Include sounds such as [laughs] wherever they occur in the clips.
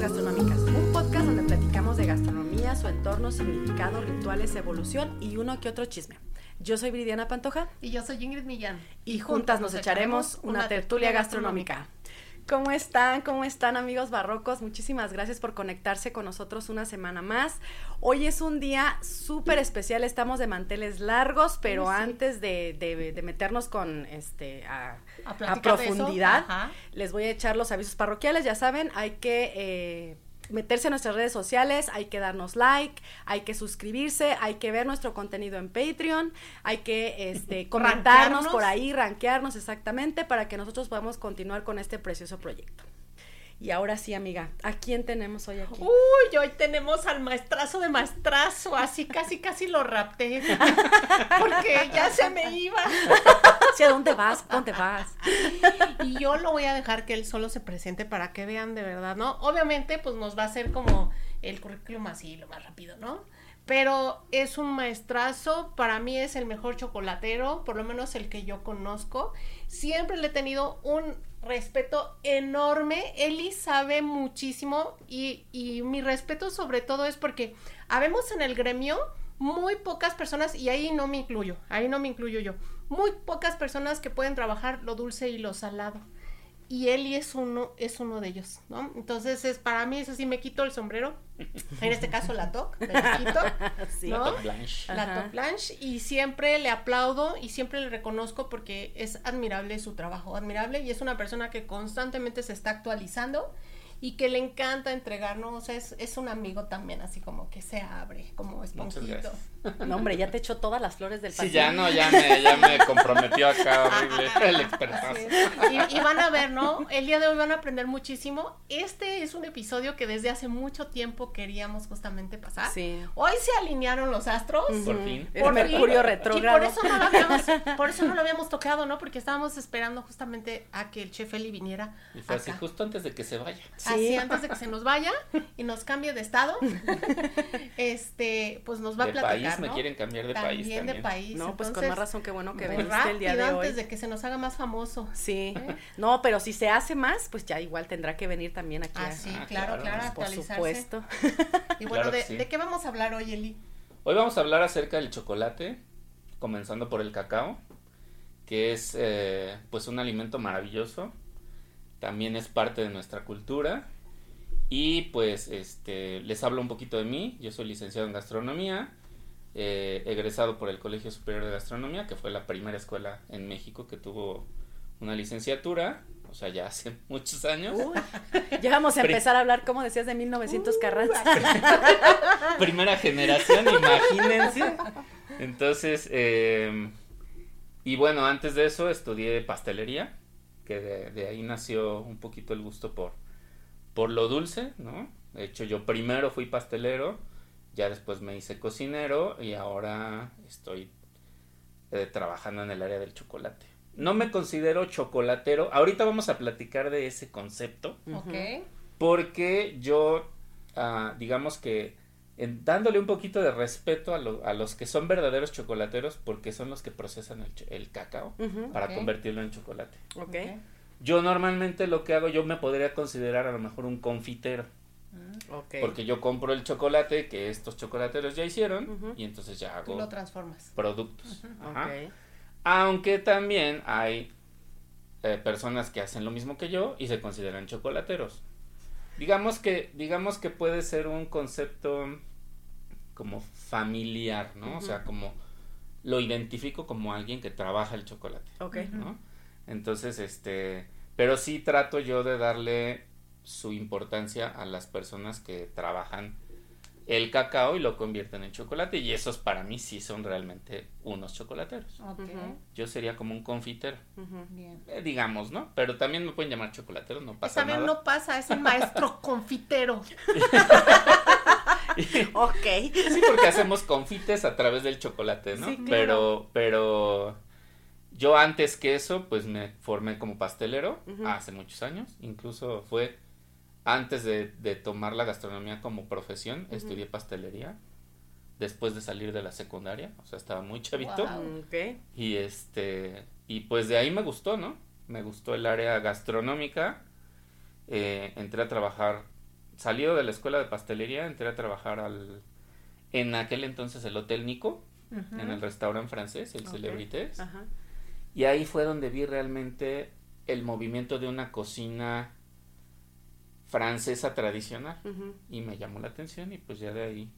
Gastronómicas, un podcast donde platicamos de gastronomía, su entorno, significado, rituales, evolución y uno que otro chisme. Yo soy Viridiana Pantoja Y yo soy Ingrid Millán. y juntas nos echaremos una tertulia gastronómica. ¿Cómo están? ¿Cómo están amigos barrocos? Muchísimas gracias por conectarse con nosotros una semana más. Hoy es un día súper especial, estamos de manteles largos, pero sí. antes de, de- de meternos con este a, A profundidad, les voy a echar los avisos parroquiales, ya saben, hay que eh, meterse a nuestras redes sociales, hay que darnos like, hay que suscribirse, hay que ver nuestro contenido en Patreon, hay que este, [laughs] comentarnos por ahí, rankearnos exactamente para que nosotros podamos continuar con este precioso proyecto. Y ahora sí, amiga, ¿a quién tenemos hoy aquí? Uy, hoy tenemos al maestrazo de maestrazo, así casi casi lo rapté. [laughs] Porque ya se me iba. [laughs] ¿Hacia dónde vas? ¿Dónde vas? Y yo lo voy a dejar que él solo se presente para que vean de verdad, ¿no? Obviamente, pues nos va a hacer como el currículum así, lo más rápido, ¿no? Pero es un maestrazo, para mí es el mejor chocolatero, por lo menos el que yo conozco. Siempre le he tenido un respeto enorme. Eli sabe muchísimo y, y mi respeto sobre todo es porque habemos en el gremio muy pocas personas, y ahí no me incluyo, ahí no me incluyo yo, muy pocas personas que pueden trabajar lo dulce y lo salado. Y Eli es uno, es uno de ellos, ¿no? Entonces, es, para mí eso sí me quito el sombrero. En este caso la TOC, me la quito, [laughs] Sí. ¿no? Top Blanche. la Ajá. Top Blanche y siempre le aplaudo y siempre le reconozco porque es admirable su trabajo, admirable y es una persona que constantemente se está actualizando y que le encanta entregar, ¿no? O sea, es, es un amigo también, así como que se abre, como esponjito. No, hombre, ya te echó todas las flores del Sí, pastel. ya no, ya me, ya me comprometió acá [laughs] horrible el expertazo. Así. Y, y van a ver, ¿no? El día de hoy van a aprender muchísimo. Este es un episodio que desde hace mucho tiempo queríamos justamente pasar. Sí. Hoy se alinearon los astros. Por fin. El Por Mercurio retrógrado. Y por eso no lo habíamos, por eso no lo habíamos tocado, ¿no? Porque estábamos esperando justamente a que el chef Eli viniera. Y fue así acá. justo antes de que se vaya. Sí. Así antes de que se nos vaya y nos cambie de estado. [laughs] este, pues nos va de a platicar. país, me ¿no? quieren cambiar de también país de también. país. No, pues con más razón que bueno que muy veniste el día de hoy. antes de que se nos haga más famoso. Sí. ¿Eh? [laughs] No, pero si se hace más, pues ya igual tendrá que venir también aquí. Ah, a- sí, Ah, claro, claro, claro, pues, Por supuesto. Y bueno, Claro de, sí. ¿de qué vamos a hablar hoy, Eli? Hoy vamos a hablar acerca del chocolate, comenzando por el cacao, que es eh, pues un alimento maravilloso, también es parte de nuestra cultura. Y pues este les hablo un poquito de mí, yo soy licenciado en gastronomía, eh, egresado por el Colegio Superior de Gastronomía, que fue la primera escuela en México que tuvo una licenciatura, o sea, ya hace [laughs] muchos años. Uy, ya vamos a empezar a hablar, como decías, de 1900 Carranza. [laughs] primera generación, imagínense. Entonces, eh, y bueno, antes de eso estudié pastelería, que de, de ahí nació un poquito el gusto por, por lo dulce, ¿no? De hecho, yo primero fui pastelero, ya después me hice cocinero y ahora estoy eh, trabajando en el área del chocolate. No me considero chocolatero, ahorita vamos a platicar de ese concepto Ok. porque yo, ah, digamos que en- dándole un poquito de respeto a, lo- a los que son verdaderos chocolateros, porque son los que procesan el, cacao para convertirlo en chocolate. ok. Yo normalmente lo que hago, yo me podría considerar a lo mejor un confitero, Ok. porque yo compro el chocolate que estos chocolateros ya hicieron y entonces ya Tú hago lo transformas. productos. Ajá. Aunque también hay eh, personas que hacen lo mismo que yo y se consideran chocolateros. Digamos que, digamos que puede ser un concepto como familiar, ¿no? O sea, como lo identifico como alguien que trabaja el chocolate, Ok. ¿no? Entonces, este, pero sí trato yo de darle su importancia a las personas que trabajan el cacao y lo convierten en chocolate y esos para mí sí son realmente unos chocolateros. Ok, Ujú. Yo sería como un confitero, bien. eh, digamos, ¿no? Pero también me pueden llamar chocolatero, no pasa Esta nada. no pasa, es el maestro [laughs] confitero. [laughs] [laughs] Ok. Sí, porque hacemos confites a través del chocolate, ¿no? Sí, claro. Pero, pero yo antes que eso, pues me formé como pastelero hace muchos años. Incluso fue antes de, de tomar la gastronomía como profesión, estudié pastelería. Después de salir de la secundaria, o sea, estaba muy chavito. Wow. Ok. Y este, y pues de ahí me gustó, ¿no? Me gustó el área gastronómica. Eh, entré a trabajar, salido de la escuela de pastelería, entré a trabajar al, en aquel entonces el Hotel Nico, en el restaurante francés, el Ok. Celebrités. Ajá. Y ahí fue donde vi realmente el movimiento de una cocina francesa tradicional. Y me llamó la atención y pues ya de ahí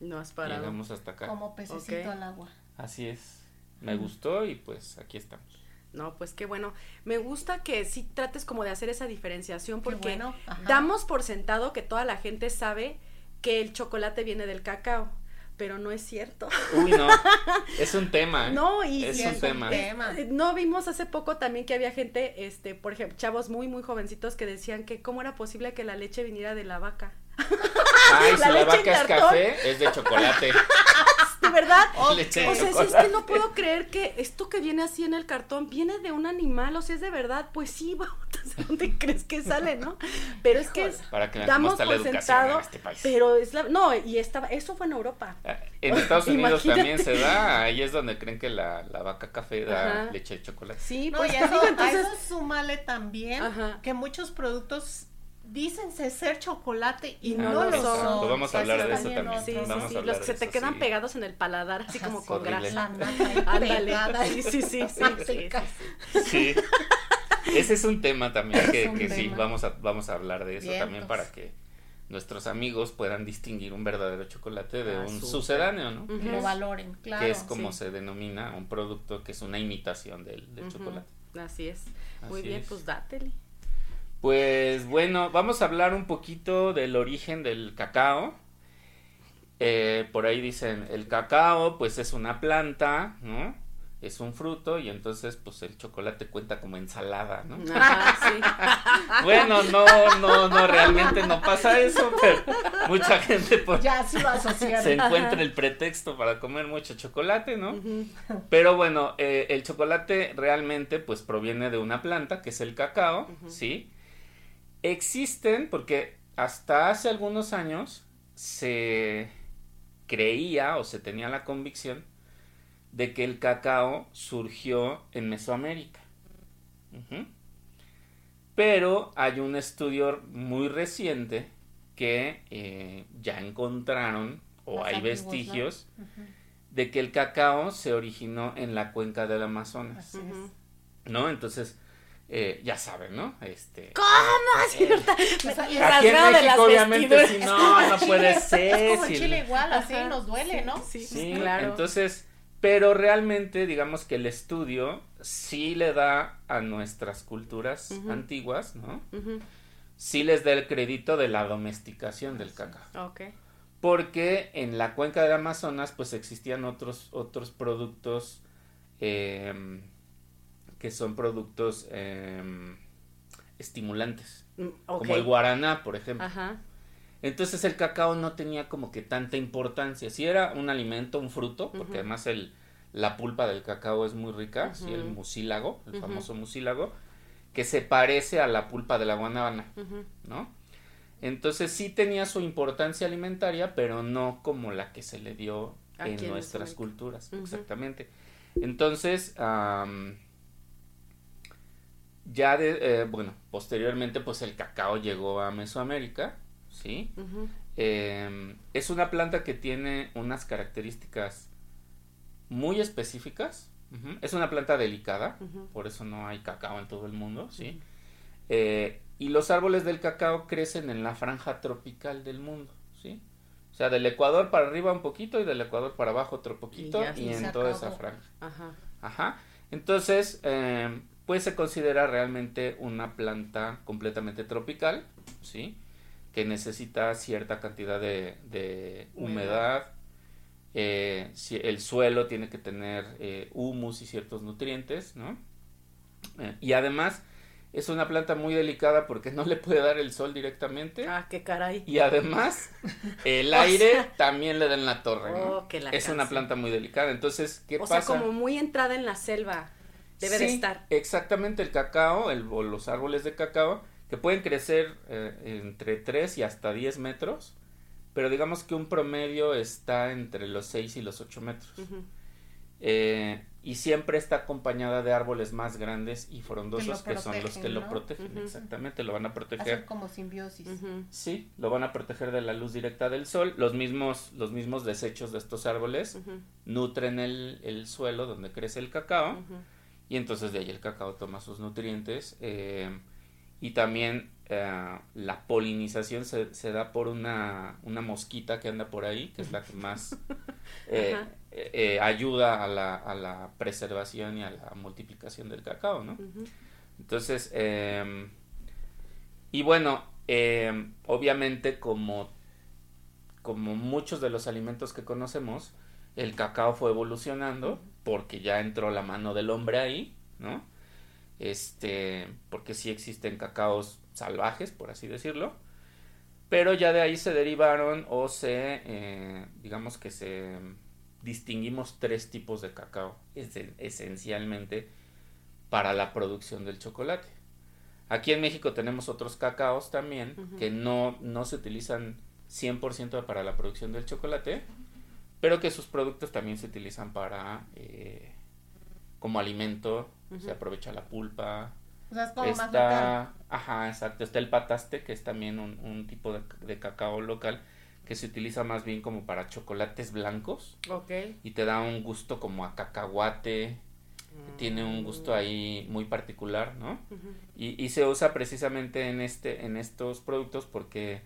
No has parado. llegamos hasta acá. Como pececito al agua. Así es. Me gustó y pues aquí estamos. No, pues qué bueno. Me gusta que sí trates como de hacer esa diferenciación porque bueno, damos por sentado que toda la gente sabe que el chocolate viene del cacao, pero no es cierto. Uy, no. [laughs] Es un tema. ¿eh? No, y Es un es un tema. Eh, No vimos hace poco también que había gente, este, por ejemplo, chavos muy muy jovencitos que decían que cómo era posible que la leche viniera de la vaca. Ay, [laughs] La si la leche vaca es café, es de chocolate. [laughs] Verdad. [laughs] O sea, si es que no puedo [laughs] creer que esto que viene así en el cartón viene de un animal, o sea, es de verdad, pues sí, [laughs] vamos, ¿de dónde crees que sale, no? Pero es que es- Para que damos por sentado, en este país. pero es la, no, y estaba, eso fue en Europa. Ah, En Estados Unidos Imagínate. también se da, ahí es donde creen que la, la vaca café da Ajá. leche de chocolate. Sí, No, pues y eso, digo, a entonces, eso súmale también Ajá. que muchos productos dicen ser chocolate y, no, no lo son. son. Pues vamos a hablar de eso También sí, sí, Vamos a sí, hablar los que se te eso, quedan sí. pegados en el paladar, así como con horrible. grasa. [laughs] Ándale, sí, sí, sí, [laughs] sí, sí, sí. Sí. Ese es un tema también que, sí, vamos a, vamos a hablar de eso Vientos. también para que nuestros amigos puedan distinguir un verdadero chocolate de Ah, un sucedáneo, ¿no? Que lo valoren, claro. que es como sí. se denomina un producto que es una imitación del, chocolate. Así es. Muy Así bien, es. pues dátele. Pues bueno, vamos a hablar un poquito del origen del cacao. Eh, por ahí dicen, el cacao pues es una planta, ¿no? Es un fruto y entonces pues el chocolate cuenta como ensalada, ¿no? Ajá, sí. [laughs] Bueno, no, no, no, realmente no pasa eso, pero mucha gente pues, Ya sí lo asociaron. se encuentra el pretexto para comer mucho chocolate, ¿no? Pero bueno, eh, el chocolate realmente pues proviene de una planta que es el cacao, ¿sí? Existen porque hasta hace algunos años se creía o se tenía la convicción de que el cacao surgió en Mesoamérica. Pero hay un estudio muy reciente que eh, ya encontraron o hay antiguos, ¿no? vestigios de que el cacao se originó en la cuenca del Amazonas. ¿no? Entonces, eh, ya saben, ¿no? Este... ¿Cómo? Así, ¿verdad? Me- Aquí en Aquí en México, obviamente, si no, no [laughs] puede Es ser. como si- el chile igual, así Ajá, nos duele, sí, ¿no? Sí, Sí, claro. entonces, pero realmente, digamos que el estudio sí le da a nuestras culturas antiguas, ¿no? Ujú. Sí les da el crédito de la domesticación del cacao. Ok. porque en la cuenca del Amazonas pues existían otros otros productos em, que son productos em, estimulantes. Mm, como el guaraná por ejemplo. Ajá. entonces el cacao no tenía como que tanta importancia. Si era un alimento un fruto porque además el la pulpa del cacao es muy rica sí, el mucílago el famoso mucílago que se parece a la pulpa de la guanábana. ¿no? Entonces sí tenía su importancia alimentaria, pero no como la que se le dio Aquí en nuestras culturas, exactamente. Entonces, ya de, eh, bueno, posteriormente pues el cacao llegó a Mesoamérica, ¿sí? Em, es una planta que tiene unas características muy específicas. Es una planta delicada, por eso no hay cacao en todo el mundo, ¿sí? Eh, y los árboles del cacao crecen en la franja tropical del mundo, ¿sí? O sea, del Ecuador para arriba un poquito y del Ecuador para abajo otro poquito ya y, en acabó. toda esa franja. Ajá. Ajá. Entonces, eh, pues se considera realmente una planta completamente tropical, ¿sí? que necesita cierta cantidad de, de humedad. Eh, si el suelo tiene que tener eh, humus y ciertos nutrientes, ¿no? Eh, y además es una planta muy delicada porque no le puede dar el sol directamente. Ah, qué caray. Y además [laughs] el aire también le da en la torre, ¿no? Oh, que la es una planta muy delicada. Entonces, ¿qué o pasa? sea, como muy entrada en la selva. Debe de Sí, estar. Exactamente, el cacao, el, o los árboles de cacao, que pueden crecer eh, entre 3 y hasta 10 metros, pero digamos que un promedio está entre los 6 y los 8 metros. Eh, y siempre está acompañada de árboles más grandes y frondosos que, son los que lo protegen, exactamente, lo van a Hacen proteger. como simbiosis. Sí, lo van a proteger de la luz directa del sol. Los mismos, los mismos desechos de estos árboles nutren el, el suelo donde crece el cacao. Y entonces de ahí el cacao toma sus nutrientes eh, y también eh, la polinización se, se da por una, una mosquita que anda por ahí, que es la que más [laughs] eh, ayuda a la, a la preservación y a la multiplicación del cacao, ¿no? Entonces, y bueno, obviamente como, como muchos de los alimentos que conocemos, el cacao fue evolucionando porque ya entró la mano del hombre ahí, ¿no? Este, porque sí existen cacaos salvajes, por así decirlo, pero ya de ahí se derivaron o se, eh, digamos que se distinguimos tres tipos de cacao, esen- esencialmente para la producción del chocolate. Aquí en México tenemos otros cacaos también que no, no se utilizan 100% para la producción del chocolate, pero que sus productos también se utilizan para eh, como alimento, se aprovecha la pulpa. O sea, es como más local. Está, ajá, exacto, está el pataste, que es también un, un tipo de, de cacao local que se utiliza más bien como para chocolates blancos Ok. y te da un gusto como a cacahuate, tiene un gusto ahí muy particular, ¿no? Y, y se usa precisamente en este, en estos productos porque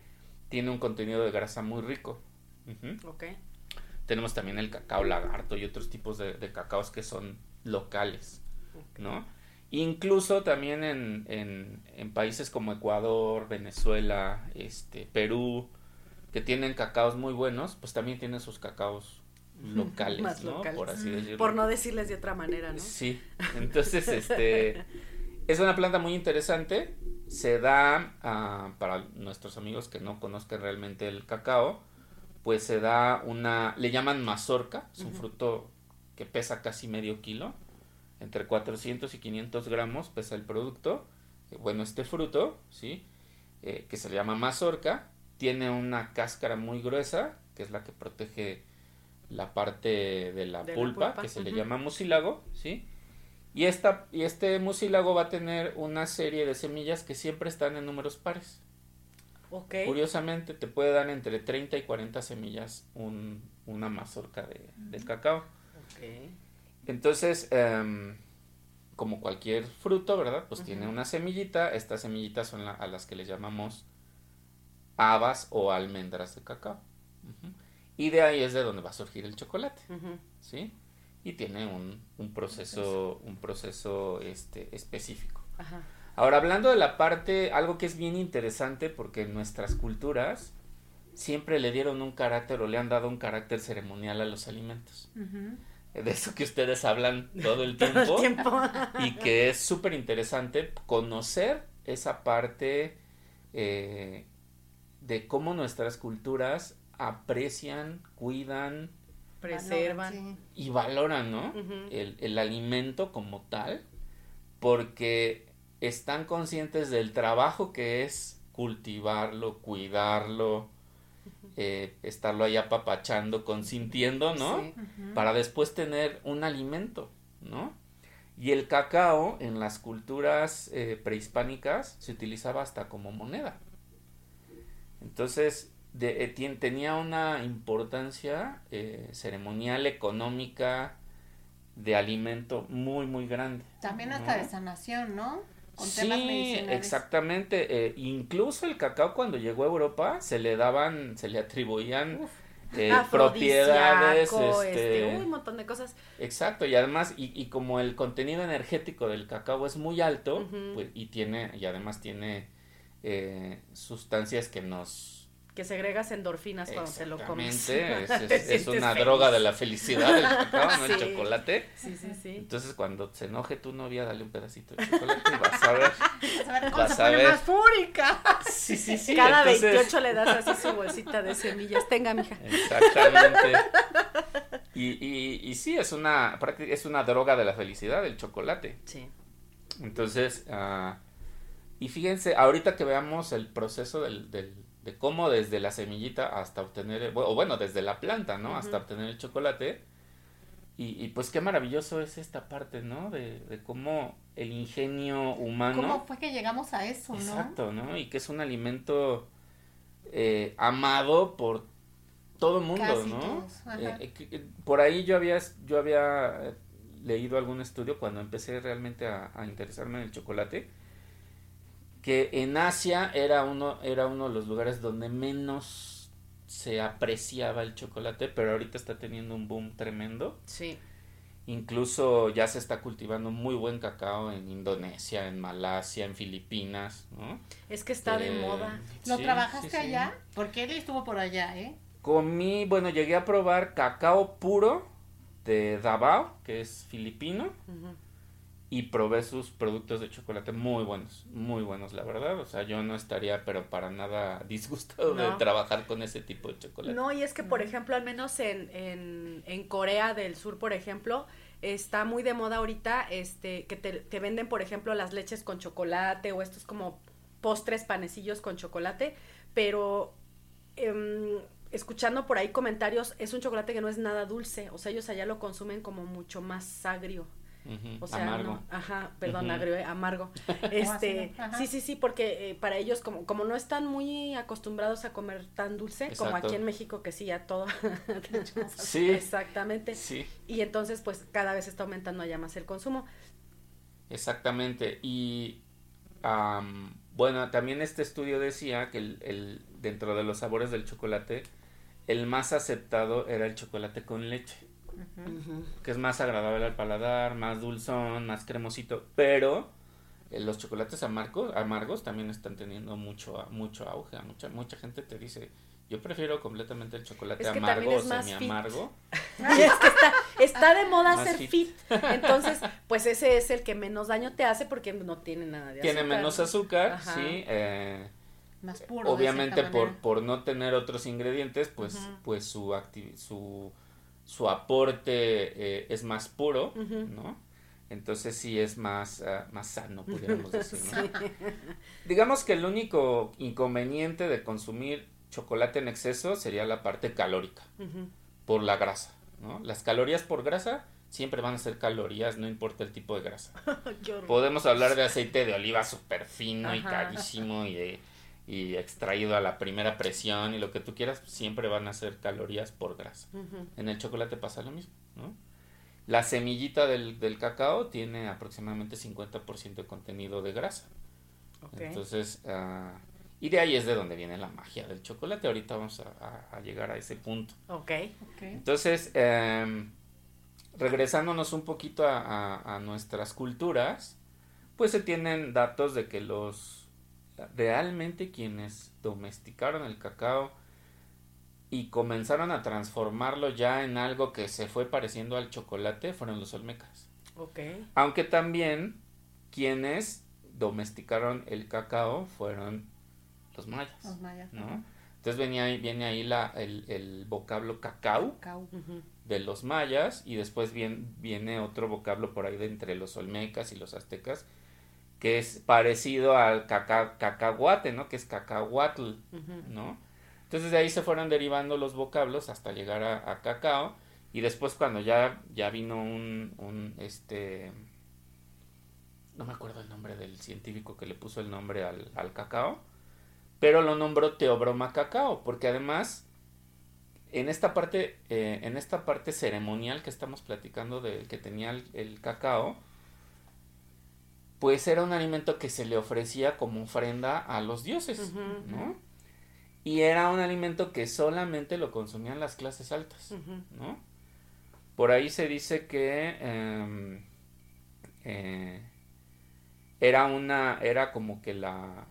tiene un contenido de grasa muy rico. Ujú. Ok. Tenemos también el cacao lagarto y otros tipos de, de cacaos que son locales, ¿no? Incluso también en, en, en países como Ecuador, Venezuela, este, Perú, que tienen cacaos muy buenos, pues también tienen sus cacaos [laughs] locales, Más ¿no? locales. Por así decirlo. Por no decirles de otra manera, ¿no? Sí, entonces este [laughs] es una planta muy interesante. Se da ah, para nuestros amigos que no conozcan realmente el cacao, pues se da una, le llaman mazorca, es un fruto que pesa casi medio kilo, entre 400 y 500 gramos pesa el producto. Eh, Bueno, este fruto, sí, Eh, que se llama mazorca, tiene una cáscara muy gruesa, que es la que protege la parte de la, De la pulpa, que se le llama mucílago, ¿sí? Y, esta, y este mucílago va a tener una serie de semillas que siempre están en números pares. Curiosamente, te puede dar entre 30 y 40 semillas un- una mazorca de, de cacao. Entonces, em, como cualquier fruto, ¿verdad? Pues tiene una semillita. Estas semillitas son la- a las que le llamamos habas o almendras de cacao. Y de ahí es de donde va a surgir el chocolate. ¿sí? Y tiene un, un proceso, un proceso este, específico. Ajá. Ahora, hablando de la parte, algo que es bien interesante porque en nuestras culturas siempre le dieron un carácter o le han dado un carácter ceremonial a los alimentos. De eso que ustedes hablan todo el [laughs] Todo tiempo. el tiempo. [laughs] y que es súper interesante conocer esa parte eh, de cómo nuestras culturas aprecian, cuidan Preservan. Sí. y valoran, ¿no? El alimento como tal, porque están conscientes del trabajo que es cultivarlo, cuidarlo, eh, estarlo ahí apapachando, consintiendo, ¿no? Sí. Para después tener un alimento, ¿no? Y el cacao en las culturas eh, prehispánicas se utilizaba hasta como moneda. Entonces, de- eh, tenía una importancia eh, ceremonial, económica, de alimento muy, muy grande. También hasta ¿no? de sanación, ¿no? Con temas Sí, medicinales. exactamente. eh, incluso el cacao cuando llegó a Europa se le daban, se le atribuían Uf. eh, propiedades, este, este, uy, un montón de cosas. Exacto, y además, y, y como el contenido energético del cacao es muy alto, pues, y tiene, y además tiene eh, sustancias que nos Que segregas endorfinas cuando te lo comes. Exactamente, es, [laughs] es- una feliz. droga de la felicidad el cacao, ¿no? El [laughs] chocolate. Sí, sí, sí. Entonces cuando se enoje tu novia, dale un pedacito de chocolate y vas a ver. [laughs] Vas a ver cómo Vas se a pone ver. más fúrica. Sí, sí, sí. Cada entonces- 28 le das así su bolsita de semillas. Tenga, mija. Exactamente. Y, y, y sí, es una, es una droga de la felicidad, el chocolate. Sí. Entonces, ah, y fíjense, ahorita que veamos el proceso del, del- de cómo desde la semillita hasta obtener, el- o bueno, desde la planta, ¿no? Hasta obtener el chocolate. Y, y pues qué maravilloso es esta parte, ¿no? De, de cómo el ingenio humano... ¿Cómo fue que llegamos a eso, no? Exacto, ¿no? Y que es un alimento eh, amado por todo el mundo, Casi ¿no? Eh, eh, eh, por ahí yo había, yo había eh, leído algún estudio cuando empecé realmente a, a interesarme en el chocolate, que en Asia era uno, era uno de los lugares donde menos se apreciaba el chocolate, pero ahorita está teniendo un boom tremendo. Sí. Incluso ya se está cultivando muy buen cacao en Indonesia, en Malasia, en Filipinas, ¿no? Es que está de Eh, moda. ¿Lo sí, trabajaste sí, sí. allá? Porque él estuvo por allá, ¿eh? Comí, bueno, llegué a probar cacao puro de Davao, que es filipino, Ujú. Y probé sus productos de chocolate muy buenos, muy buenos, la verdad. O sea, yo no estaría, pero para nada [laughs] disgustado de trabajar con ese tipo de chocolate. No, y es que, por ejemplo, al menos en, en, en Corea del Sur, por ejemplo, está muy de moda ahorita este que te, te venden, por ejemplo, las leches con chocolate o estos como postres, panecillos con chocolate, pero em, escuchando por ahí comentarios, es un chocolate que no es nada dulce, o sea, ellos allá lo consumen como mucho más agrio. O sea, amargo. no- ajá, perdón, Ujú. agrio, eh, amargo. [laughs] Este, sí, sí, sí, porque eh, para ellos como, como no están muy acostumbrados a comer tan dulce, como aquí en México que sí, ya todo. [laughs] Sí. Exactamente. Sí, Y entonces, pues, cada vez está aumentando allá más el consumo. exactamente. Y am, bueno, también este estudio decía que el, el- dentro de los sabores del chocolate, el más aceptado era el chocolate con leche. Que es más agradable al paladar, más dulzón, más cremosito, pero eh, los chocolates amargos, amargos también están teniendo mucho mucho auge, mucha mucha gente te dice, yo prefiero completamente el chocolate Es que amargo o es más fit. semi-amargo. [laughs] Y es que está, está de moda Más ser fit. fit. Entonces, pues ese es el que menos daño te hace porque no tiene nada de Tiene azúcar. menos azúcar, Ajá. sí, eh, Más puro. obviamente por, por no tener otros ingredientes, pues, pues su, su, su aporte eh, es más puro. ¿no? Entonces sí es más, ah, más sano, pudiéramos [laughs] decir, ¿no? Sí. Digamos que el único inconveniente de consumir chocolate en exceso sería la parte calórica, por la grasa, ¿no? Las calorías por grasa siempre van a ser calorías, no importa el tipo de grasa. [laughs] Podemos hablar de aceite de oliva súper fino y carísimo y, de- y extraído a la primera presión y lo que tú quieras, siempre van a ser calorías por grasa. En el chocolate pasa lo mismo, ¿no? La semillita del, del cacao tiene aproximadamente 50% de contenido de grasa. Entonces, ah, y de ahí es de donde viene la magia del chocolate. Ahorita vamos a, a- a llegar a ese punto. Ok. Ok. Entonces, em, regresándonos un poquito a, a- a nuestras culturas, pues se tienen datos de que los realmente quienes domesticaron el cacao y comenzaron a transformarlo ya en algo que se fue pareciendo al chocolate fueron los olmecas. Ok. Aunque también quienes domesticaron el cacao fueron los mayas, Los mayas. ¿no? Entonces venía ahí, viene ahí la, el, el vocablo cacao de los mayas y después viene, viene otro vocablo por ahí de entre los olmecas y los aztecas que es parecido al caca- cacahuate, ¿no? Que es cacahuatl. ¿no? Entonces de ahí se fueron derivando los vocablos hasta llegar a, a cacao y después cuando ya, ya vino un, un, este, no me acuerdo el nombre del científico que le puso el nombre al, al cacao, pero lo nombró Teobroma cacao, porque además en esta parte, eh, en esta parte ceremonial que estamos platicando del que tenía el, el cacao, pues era un alimento que se le ofrecía como ofrenda a los dioses, ¿no? Y era un alimento que solamente lo consumían las clases altas. ¿no? Por ahí se dice que em, eh, era una, era como que la,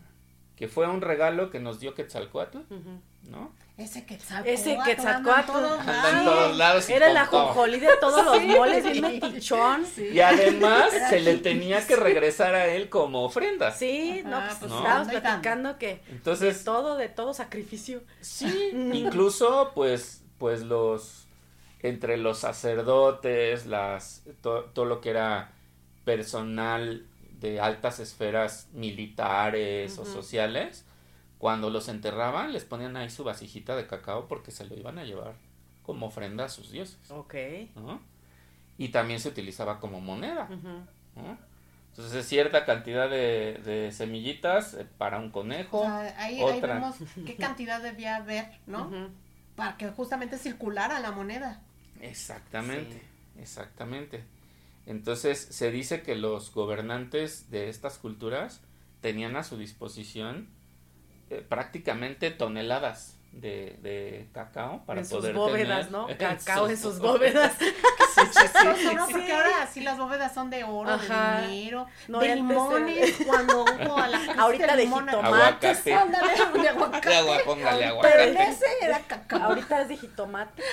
que fue un regalo que nos dio Quetzalcoatl. ¿no? Ese Quetzalcóatl. Ese todos Anda en todos lados y Era la jonjolí de todos los Sí. moles, bien metichón. Sí. Y además se le tenía que regresar a él como ofrenda. Sí, no, pues pues no. estábamos platicando que de Entonces, todo, de todo sacrificio. sí, [laughs] incluso pues, pues los, entre los sacerdotes, las, to- todo lo que era personal de altas esferas militares o sociales, cuando los enterraban les ponían ahí su vasijita de cacao porque se lo iban a llevar como ofrenda a sus dioses, Ok. ¿no? Y también se utilizaba como moneda. ¿no? Entonces es cierta cantidad de, de semillitas eh, para un O conejo. sea, ahí, ahí Otra. vemos qué cantidad debía haber, ¿no? Para que justamente circulara la moneda. Exactamente, exactamente. Entonces se dice que los gobernantes de estas culturas tenían a su disposición eh, prácticamente toneladas de, de cacao para en sus poder bóvedas, tener- ¿no? [laughs] Cacao en sus sus bóvedas. [laughs] Sí, sí, sí. No, Sí. porque ahora sí las bóvedas son de oro, Ajá. de dinero, No, de limones, cuando [laughs] hubo a la Ahorita de limón, jitomates. Ándale, de aguacate. De agua, póngale Pero aguacate. en ese era cacao. Ahorita es de jitomate.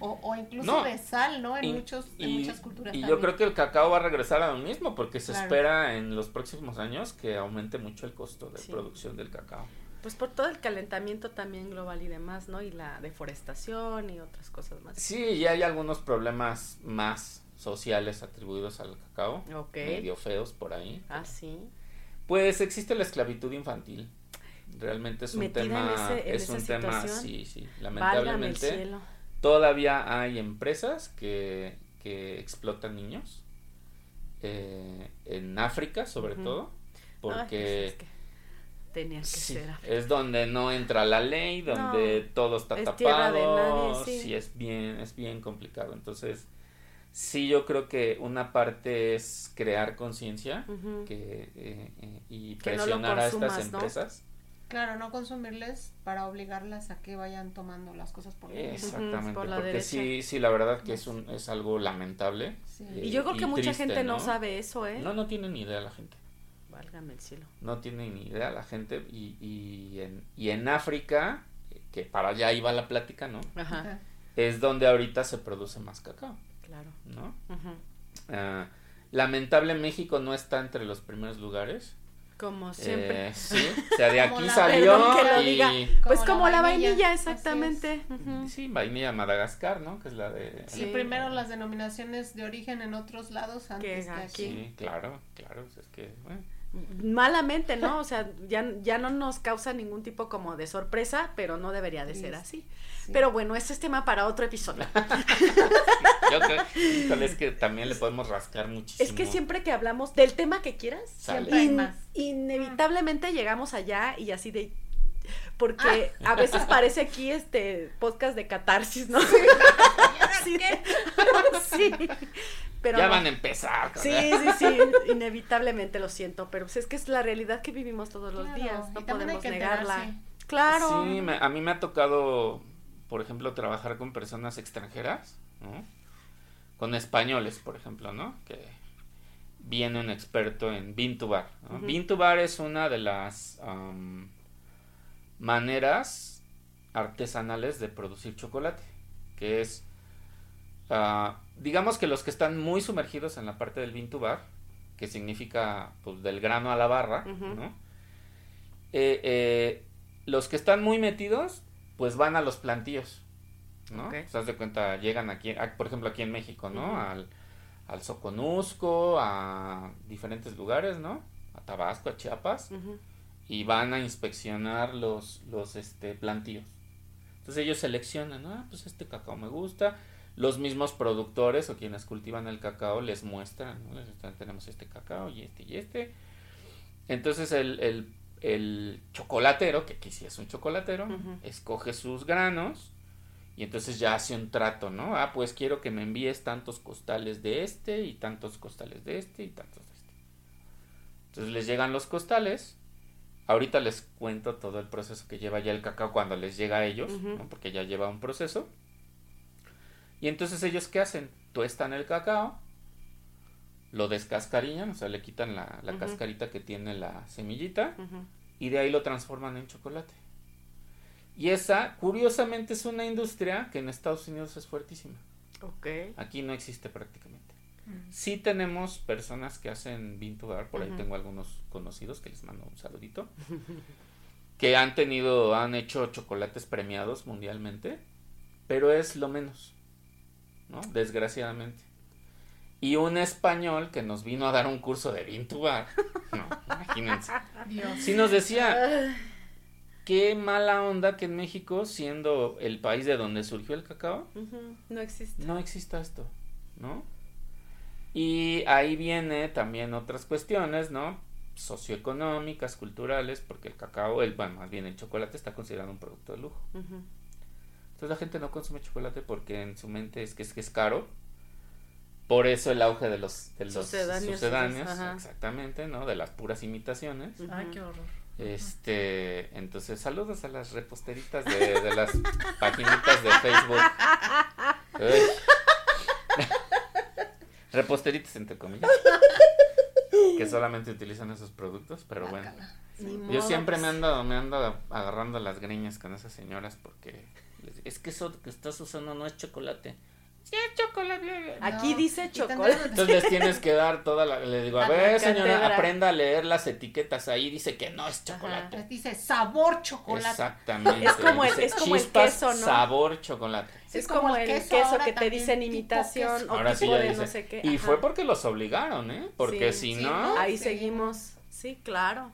O, o incluso No. de sal, ¿no? En, Y- muchos, en y, muchas culturas y yo creo que el cacao va a regresar a lo mismo porque se Claro. espera en los próximos años que aumente mucho el costo de Sí. producción del cacao. Pues por todo el calentamiento también global y demás, ¿no? Y la deforestación y otras cosas más. Sí, y hay algunos problemas más sociales atribuidos al cacao, Ok. medio feos por ahí. Ah, sí. Pues existe la esclavitud infantil. Realmente es un Metida en tema, ese- en es esa un tema, sí, sí. Lamentablemente cielo. Todavía hay empresas que, que explotan niños eh, en África, sobre todo, porque es que tenía que sí, ser. es donde no entra la ley, donde todo está es tierra de tapado, nadie, sí. sí, es bien, es bien complicado. Entonces, sí, yo creo que una parte es crear conciencia que eh, eh, y Que no lo presionar a estas ¿no? Claro, no consumirles para obligarlas a que vayan tomando las cosas por ellos. Exactamente, por la porque derecha. sí, sí, la verdad que es un es algo lamentable. Sí. eh, Y yo creo que mucha triste, gente no sabe eso, ¿eh? No, no tiene ni idea la gente. Válgame el cielo. No tiene ni idea la gente. Y, y, en, y en África, que para allá iba la plática, ¿no? Ajá. Es donde ahorita se produce más cacao, claro. ¿no? Ah, lamentable México no está entre los primeros lugares. Como siempre. Eh, sí, o sea, de [laughs] Como aquí la- salió que y... diga. pues Como como la la vainilla, vainilla, exactamente. Ujú. Sí, vainilla Madagascar, ¿no? Que es la de... Sí, Sí. primero las denominaciones de origen en otros lados antes que aquí. aquí. Sí, claro, claro. pues es que, bueno. Malamente, ¿no? O sea, ya, ya no nos causa ningún tipo como de sorpresa, pero no debería de ser Sí. así. Sí. Pero bueno, ese es tema para otro episodio. [laughs] Yo creo, híjole, es que también le podemos rascar muchísimo. Es que siempre que hablamos del tema que quieras, Sale. Siempre hay in- más. inevitablemente llegamos allá y así de porque a veces parece aquí este podcast de catarsis, ¿no? Sí, [laughs] sí. [laughs] Pero ya no. van a empezar. Sí, sí, sí, [laughs] inevitablemente lo siento, pero pues es que es la realidad que vivimos todos los Claro, días, no podemos negarla. enterarse. Claro. Sí, me- a mí me ha tocado, por ejemplo, trabajar con personas extranjeras, ¿no? Con españoles, por ejemplo, ¿no? Que viene un experto en Vintubar. ¿no? Ujú. Vintubar es una de las maneras artesanales de producir chocolate, que es, ah, digamos que los que están muy sumergidos en la parte del Vintubar, que significa pues del grano a la barra. ¿no? Eh, eh, los que están muy metidos, pues van a los plantíos, ¿no? Ok. O sea, haz de cuenta, llegan aquí, a- por ejemplo, aquí en México, ¿no? Al, al Soconusco, a diferentes lugares, ¿no? A Tabasco, a Chiapas, y van a inspeccionar los, los este, plantíos. Entonces ellos seleccionan, ah, pues este cacao me gusta. Los mismos productores o quienes cultivan el cacao les muestran, ¿no? Les están, tenemos este cacao y este y este. Entonces el, el, el chocolatero, que aquí sí es un chocolatero, escoge sus granos y entonces ya hace un trato, ¿no? Ah, pues quiero que me envíes tantos costales de este y tantos costales de este y tantos de este. Entonces les llegan los costales. Ahorita les cuento todo el proceso que lleva ya el cacao cuando les llega a ellos, porque ya lleva un proceso. Y entonces ellos qué hacen? Tuestan el cacao, lo descascarillan, o sea, le quitan la, cascarita que tiene la semillita y de ahí lo transforman en chocolate. Y esa, curiosamente, es una industria que en Estados Unidos es fuertísima. Ok. Aquí no existe prácticamente. Sí tenemos personas que hacen bar, por ahí tengo algunos conocidos que les mando un saludito, [laughs] que han tenido, han hecho chocolates premiados mundialmente, pero es lo menos, ¿no? Desgraciadamente. Y un español que nos vino a dar un curso de bean to bar, no, imagínense. Dios. Sí nos decía, qué mala onda que en México, siendo el país de donde surgió el cacao. No existe. no exista esto, ¿no? Y ahí viene también otras cuestiones, ¿no? Socioeconómicas, culturales, porque el cacao, el, bueno, más bien el chocolate está considerado un producto de lujo. Entonces la gente no consume chocolate porque en su mente es que es, que es caro. Por eso el auge de los, de los Sucedáneos, exactamente, ¿no? De las puras imitaciones. Ay, qué horror. Este, entonces saludos a las reposteritas de, de las [laughs] paginitas de Facebook. [laughs] Reposteritas entre comillas. Que solamente utilizan esos productos, pero bueno. Yo siempre me ando, me ando agarrando las greñas con esas señoras porque es que eso que estás usando no es chocolate. Sí, es chocolate. Aquí No, dice chocolate. Entonces les tienes que dar toda la... Le digo, a ver señora, aprenda a leer las etiquetas ahí. Dice que no es chocolate. Pues Dice sabor chocolate. Exactamente. Es como el- Dice, es como el "Chispas, queso, ¿no? sabor chocolate. Sí, es como como, el queso, queso, que te dicen imitación queso. o Ahora sí tipo ya de dice. no sé qué. Y Ajá. fue porque los obligaron, ¿eh? Porque Sí. si Sí, no... ¿no? Ahí Sí. seguimos. Sí, claro.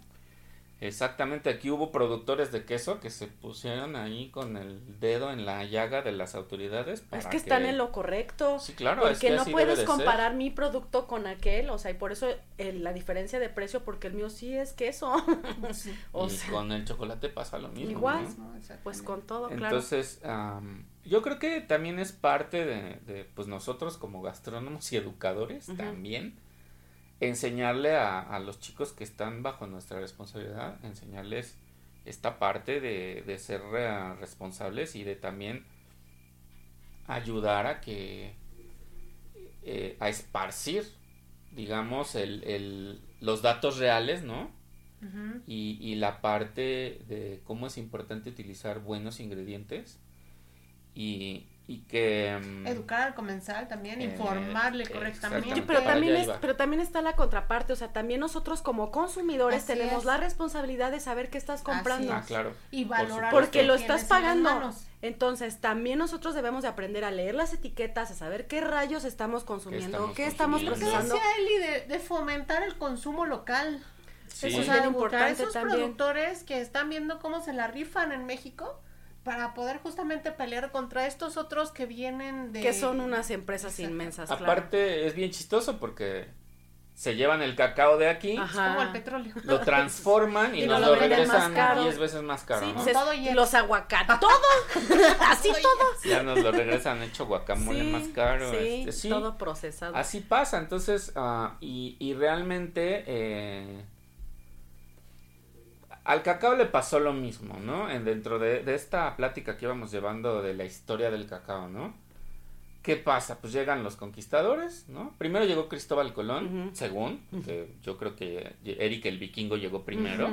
Exactamente, aquí hubo productores de queso que se pusieron ahí con el dedo en la llaga de las autoridades. Para Es que están en lo correcto. Sí, claro, es Porque que no puedes de comparar mi producto con aquel, o sea, y por eso el- la diferencia de precio, porque el mío sí es queso. [laughs] Sí. o y sea, con el chocolate pasa lo mismo. Igual. ¿no? No, exactamente. pues con todo, claro. Entonces, yo creo que también es parte de, de, pues nosotros como gastrónomos y educadores también enseñarle a, a los chicos que están bajo nuestra responsabilidad, enseñarles esta parte de, de ser eh, responsables y de también ayudar a que eh, a esparcir digamos el, el, los datos reales, ¿no? Y, y la parte de cómo es importante utilizar buenos ingredientes y, y que mm, Educar al comensal también, Eh, informarle correctamente. pero también es, pero también está la contraparte, o sea, también nosotros como consumidores Así tenemos es. la responsabilidad de saber qué estás comprando. ah claro Y valorar. Porque lo estás pagando. Entonces, también nosotros debemos de aprender a leer las etiquetas, a saber qué rayos estamos consumiendo, estamos qué estamos consumiendo? Lo que procesando. decía Eli de, de fomentar el consumo local. Sí. Eso O es sea, bien buscar importante esos también. productores que están viendo cómo se la rifan en México para poder justamente pelear contra estos otros que vienen de... Que son unas empresas Exacto. inmensas, claro. aparte es bien chistoso porque se llevan el cacao de aquí Es como el petróleo. lo transforman y, Y nos lo regresan caro. 10 veces más caro Sí, ¿no? Todo lleno. los aguacates, todo, [laughs] así todo. ya nos lo regresan hecho guacamole Sí, más caro sí, este, sí. todo procesado. Así pasa, entonces, ah, y, y realmente eh, al cacao le pasó lo mismo, ¿no? En, dentro de, de esta plática que íbamos llevando de la historia del cacao, ¿no? ¿Qué pasa? Pues llegan los conquistadores, ¿no? Primero llegó Cristóbal Colón, según, que yo creo que Eric el vikingo llegó primero,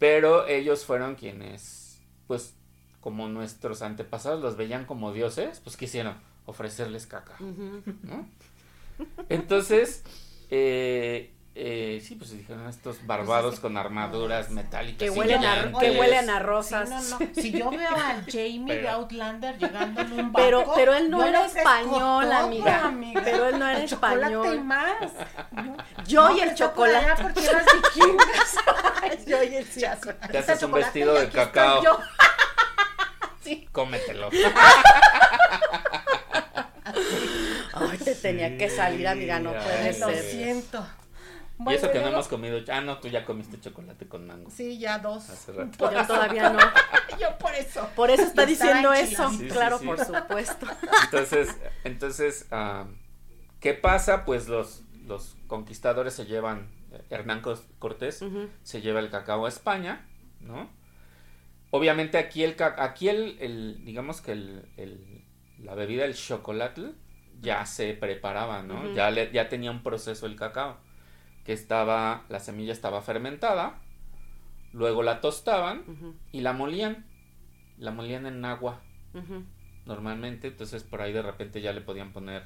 pero ellos fueron quienes, pues, como nuestros antepasados los veían como dioses, pues quisieron ofrecerles cacao. ¿no? Entonces, eh, eh, sí, pues dijeron estos barbados así- con armaduras metálicas. Que huelen, a, que huelen a Sí, rosas. no, no. [laughs] Si yo veo al Jamie de Outlander llegando en un [laughs] barco, Pero, pero él no yo era español, todo, [laughs] amiga. Pero él no era El chocolate y español. más. Yo No, y el chocolate. por tierras vikingas. Yo y el chocolate. Te haces un vestido de cacao. yo. Cómetelo. Ay, te tenía que salir, amiga, no Sí, puede ay, Lo no. Y eso que no hemos comido. Ah, no, tú ya comiste chocolate con mango. Sí, ya dos. Hace rato. Yo todavía no. [laughs] Yo por eso. Por eso está diciendo eso. Sí, claro, sí. por supuesto. [laughs] Entonces, entonces ah, ¿qué pasa? Pues los, los conquistadores se llevan, eh, Hernán Cortés se lleva el cacao a España, ¿no? Obviamente aquí el, ca- aquí el, el digamos que el, el- la bebida, el chocolate, ya se preparaba, ¿no? Ya, le- ya tenía un proceso el cacao, que estaba, la semilla estaba fermentada, luego la tostaban y la molían, la molían en agua. Normalmente, entonces por ahí de repente ya le podían poner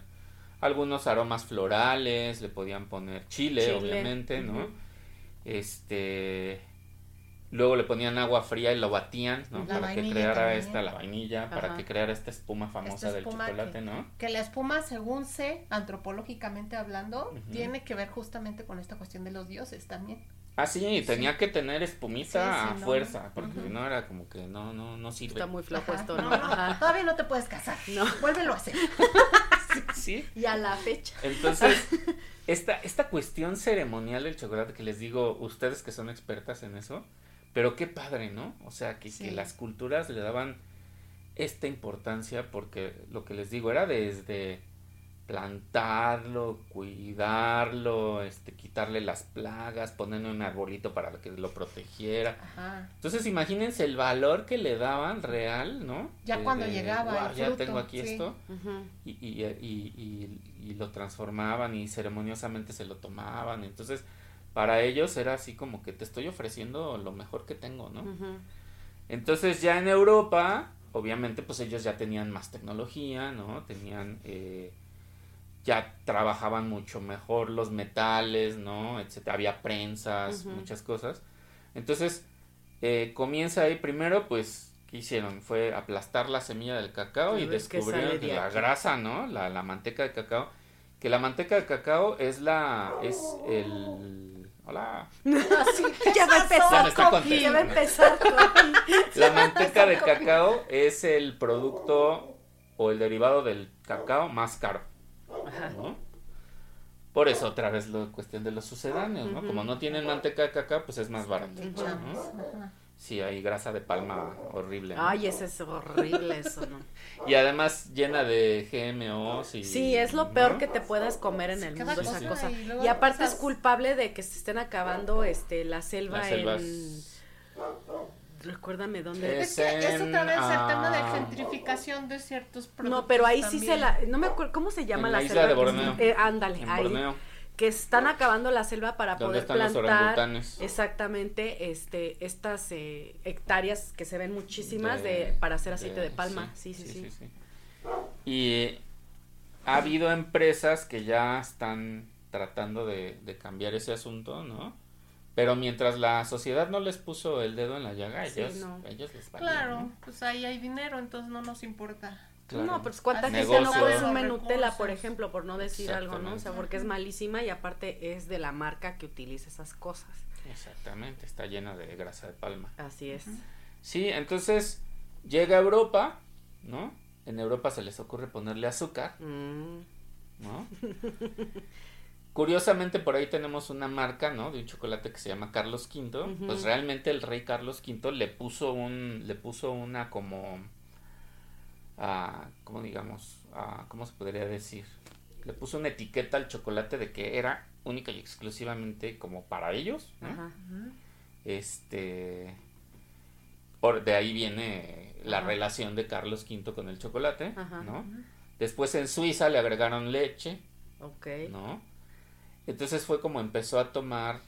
algunos aromas florales, le podían poner chile, Chile, obviamente, ¿no? Este luego le ponían agua fría y lo batían, ¿no? La para que creara también. esta la vainilla, para que creara esta espuma famosa Esta del chocolate, que- ¿no? Que la espuma, según sé, antropológicamente hablando, tiene que ver justamente con esta cuestión de los dioses también. Ah, sí, tenía que tener espumita Sí, sí, a no. fuerza, porque si no era como que no, no, no sirve. Está muy flojo Ajá. esto, No, ¿no? no, Ajá. todavía no te puedes casar. [laughs] No. Vuélvelo a hacer. [laughs] Sí. Y a la fecha. Entonces, [laughs] esta, esta cuestión ceremonial del chocolate que les digo, ustedes que son expertas en eso, pero qué padre, ¿no? O sea, que, Sí. que las culturas le daban esta importancia porque lo que les digo era desde plantarlo, cuidarlo, este, quitarle las plagas, ponerle un arbolito para que lo protegiera. Ajá. Entonces imagínense el valor que le daban real, ¿no? Ya De- cuando de, llegaba "Guau, el ya fruto, tengo aquí sí. esto y, y, y, y- y lo transformaban y ceremoniosamente se lo tomaban. Entonces, para ellos era así como que te estoy ofreciendo lo mejor que tengo, ¿no? Entonces, ya en Europa, obviamente, pues ellos ya tenían más tecnología, ¿no? Tenían, eh, ya trabajaban mucho mejor los metales, ¿no? Etcétera. Había prensas, muchas cosas. Entonces, eh, comienza ahí primero, pues, ¿qué hicieron? Fue aplastar la semilla del cacao y descubrieron de la grasa, ¿no? La, la manteca de cacao. Que la manteca de cacao es la, es el, hola. [laughs] Ya va a empezar ya va a empezar. [laughs] La manteca de cacao es el producto o el derivado del cacao más caro, Ajá. ¿no? Por eso otra vez la cuestión de los sucedáneos, ¿no? Como no tienen manteca de cacao, pues es más barato, ¿no? Sí, hay grasa de palma horrible. ¿no? Ay, ese es horrible eso, ¿no? [laughs] Y además llena de GMOs y... Sí, es lo peor ¿no? que te puedas comer en el Cada mundo esa cosa, y Y aparte es cosas- culpable de que se estén acabando este la selva Las selvas... en recuérdame dónde Es Es que es otra vez el tema de gentrificación de ciertos productos. No, pero ahí sí se también. la no me acuerdo cómo se llama En la, la isla selva. de Borneo. Eh, ándale, En ahí. Borneo, Que están acabando la selva para poder plantar exactamente este estas eh, hectáreas que se ven muchísimas de, De- para hacer aceite de, palma. sí, Sí, sí, sí. Y eh, ha habido empresas que ya están tratando de, de cambiar ese asunto, ¿no? Pero mientras la sociedad no les puso el dedo en la llaga, Sí, ellos, no. ellos les valía, Claro, ¿no? pues ahí hay dinero, entonces no nos importa. Claro. No, pues cuánta Así gente no Negocio. puede un Los Nutella, por ejemplo, por no decir algo, ¿no? O sea, porque es malísima y aparte es de la marca que utiliza esas cosas. Exactamente, está llena de grasa de palma. Así es. Sí, entonces llega a Europa, ¿no? En Europa se les ocurre ponerle azúcar, Mm, ¿no? [laughs] Curiosamente por ahí tenemos una marca, ¿no? De un chocolate que se llama Carlos V. Pues realmente el rey Carlos V le puso un, le puso una como, ah, ¿cómo digamos? ¿Cómo se podría decir? Le puso una etiqueta al chocolate de que era única y exclusivamente como para ellos, ¿no? Ajá. Este, por de ahí viene la Ajá. relación de Carlos V con el chocolate, Ajá. ¿no? Después en Suiza le agregaron leche, Ok. ¿no? Entonces fue como empezó a tomar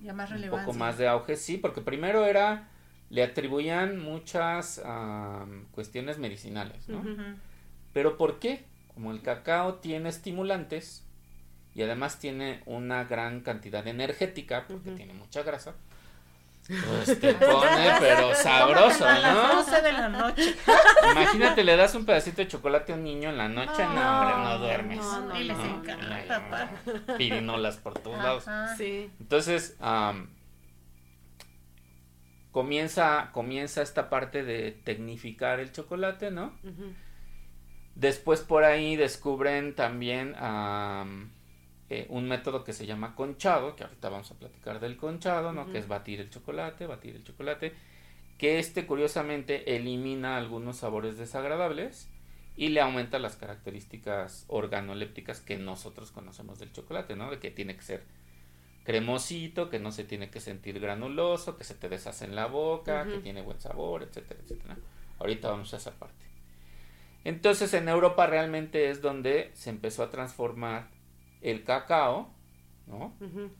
Ya más un poco más de auge, sí, porque primero era, le atribuían muchas cuestiones medicinales, ¿no? Pero ¿por qué? Como el cacao tiene estimulantes y además tiene una gran cantidad energética, porque tiene mucha grasa, pues te [laughs] pone pero sabroso, A las ¿no? 12 de la noche. Imagínate, le das un pedacito de chocolate a un niño en la noche, no, No, hombre, no duermes. no, no, y les no, encanta, no, pa. no. Pirinolas por todos lados. Sí. Entonces, am, comienza, comienza esta parte de tecnificar el chocolate, ¿no? Después por ahí descubren también am, eh, un método que se llama conchado, que ahorita vamos a platicar del conchado, ¿no? Que es batir el chocolate, batir el chocolate, que este curiosamente elimina algunos sabores desagradables y le aumenta las características organolépticas que nosotros conocemos del chocolate, ¿no? De que tiene que ser cremosito, que no se tiene que sentir granuloso, que se te deshace en la boca, que tiene buen sabor, etcétera, etcétera. Ahorita vamos a esa parte. Entonces en Europa realmente es donde se empezó a transformar el cacao, ¿no? Ujú,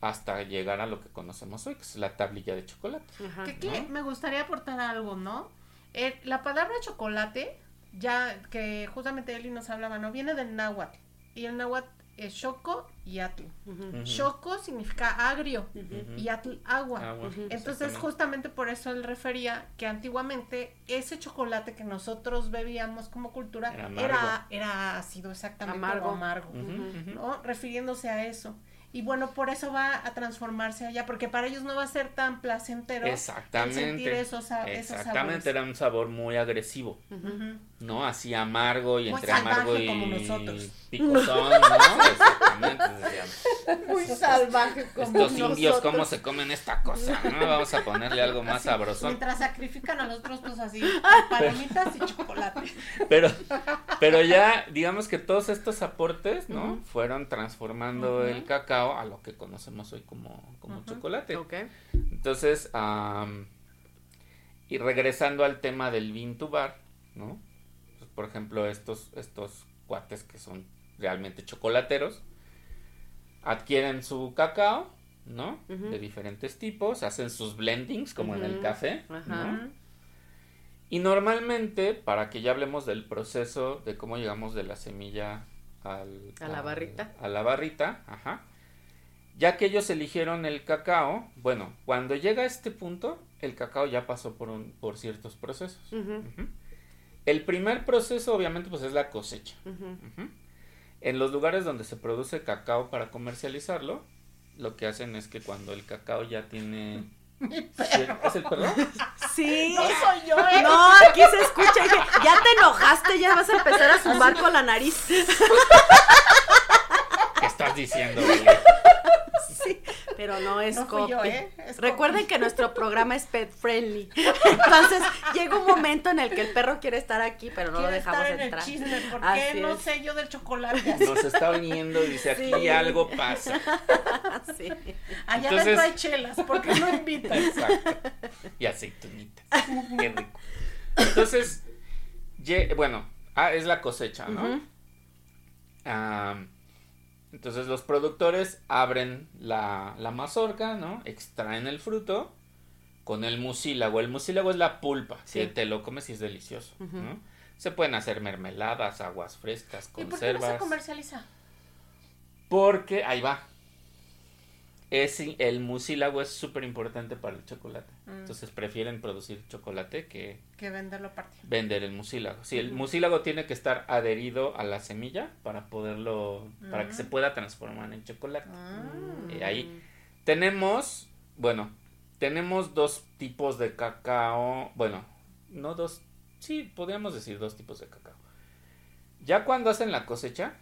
Hasta llegar a lo que conocemos hoy, que es la tablilla de chocolate. Que aquí ¿no? me gustaría aportar algo, ¿no? Eh, la palabra chocolate, ya que justamente Eli nos hablaba, ¿no? Viene del náhuatl. Y el náhuatl es choco y atl. Choco significa agrio y atl agua. Entonces, exactamente. justamente por eso él refería que antiguamente ese chocolate que nosotros bebíamos como cultura Era era, era ácido, exactamente, Amargo. amargo. ¿no? Refiriéndose a eso. Y bueno, por eso va a transformarse allá, porque para ellos no va a ser tan placentero el sentir Exactamente. esos, esos Exactamente, sabores. era un sabor muy agresivo. ¿No? Así amargo y Muy entre amargo y como nosotros. picosón, ¿no? [laughs] Exactamente. Muy salvaje como Estos indios, nosotros. ¿cómo se comen esta cosa? ¿no? Vamos a ponerle algo más Así, sabroso. Mientras sacrifican a los otros, pues así, [laughs] palomitas y chocolate. Pero, pero ya, digamos que todos estos aportes, ¿no? Fueron transformando el cacao a lo que conocemos hoy como, como chocolate. Ok. Entonces, y regresando al tema del bean to bar, ¿no? Por ejemplo, estos, estos cuates que son realmente chocolateros, adquieren su cacao, ¿no? De diferentes tipos, hacen sus blendings, como en el café. ¿no? Y normalmente, para que ya hablemos del proceso de cómo llegamos de la semilla al, A la al- barrita. A la barrita, ajá. Ya que ellos eligieron el cacao, bueno, cuando llega a este punto, el cacao ya pasó por, un, por ciertos procesos. El primer proceso, obviamente, pues es la cosecha. En los lugares donde se produce cacao para comercializarlo, lo que hacen es que cuando el cacao ya tiene... [laughs] ¿Es el perro? Sí. No soy yo, ¿eh? No, aquí se escucha. dije, ya te enojaste, ya vas a empezar a zumbar con la nariz. ¿Qué estás diciendo, Beli? Pero no es No fui yo, copy. ¿eh? Es Recuerden copy. que nuestro programa es pet friendly. Entonces, llega un momento en el que el perro quiere estar aquí, pero no lo Quiere dejamos estar en entrar. el chisme, ¿por Así qué no es. sé yo del chocolate? [laughs] Nos está oyendo y dice, aquí Sí. algo pasa. [laughs] Sí. Allá Entonces- adentro hay chelas, ¿por qué no invitan? Exacto. Y aceitunitas. Qué rico. Entonces, ye- bueno, ah, es la cosecha, ¿no? Ujú. Am, entonces los productores abren la, la mazorca, ¿no? Extraen el fruto con el mucílago. El mucílago es la pulpa, Sí. que te lo comes y es delicioso. Se pueden hacer mermeladas, aguas frescas, ¿Y por qué no se conservas. comercializa? Porque, ahí va. Es, el mucílago es súper importante para el chocolate. Mm. Entonces prefieren producir chocolate que Que venderlo aparte. vender el mucílago. Sí, el Ujú. mucílago tiene que estar adherido a la semilla para poderlo, para que Mm. se pueda transformar en chocolate. Ah. Eh, ahí tenemos, bueno, tenemos dos tipos de cacao. Bueno, no dos, sí, podríamos decir dos tipos de cacao. Ya cuando hacen la cosecha,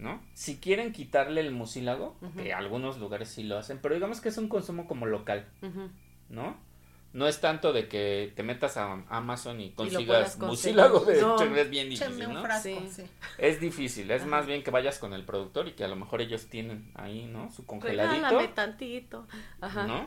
¿no? Si quieren quitarle el mucílago, que algunos lugares sí lo hacen, pero digamos que es un consumo como local. ¿no? No es tanto de que te metas a Amazon y consigas conseguir. mucílago de No. hecho, es bien difícil, un ¿no? frasco, Sí. sí. Es difícil, es Ajá. más bien que vayas con el productor y que a lo mejor ellos tienen ahí, ¿no? Su congeladito. Regálame tantito. Ajá. ¿no?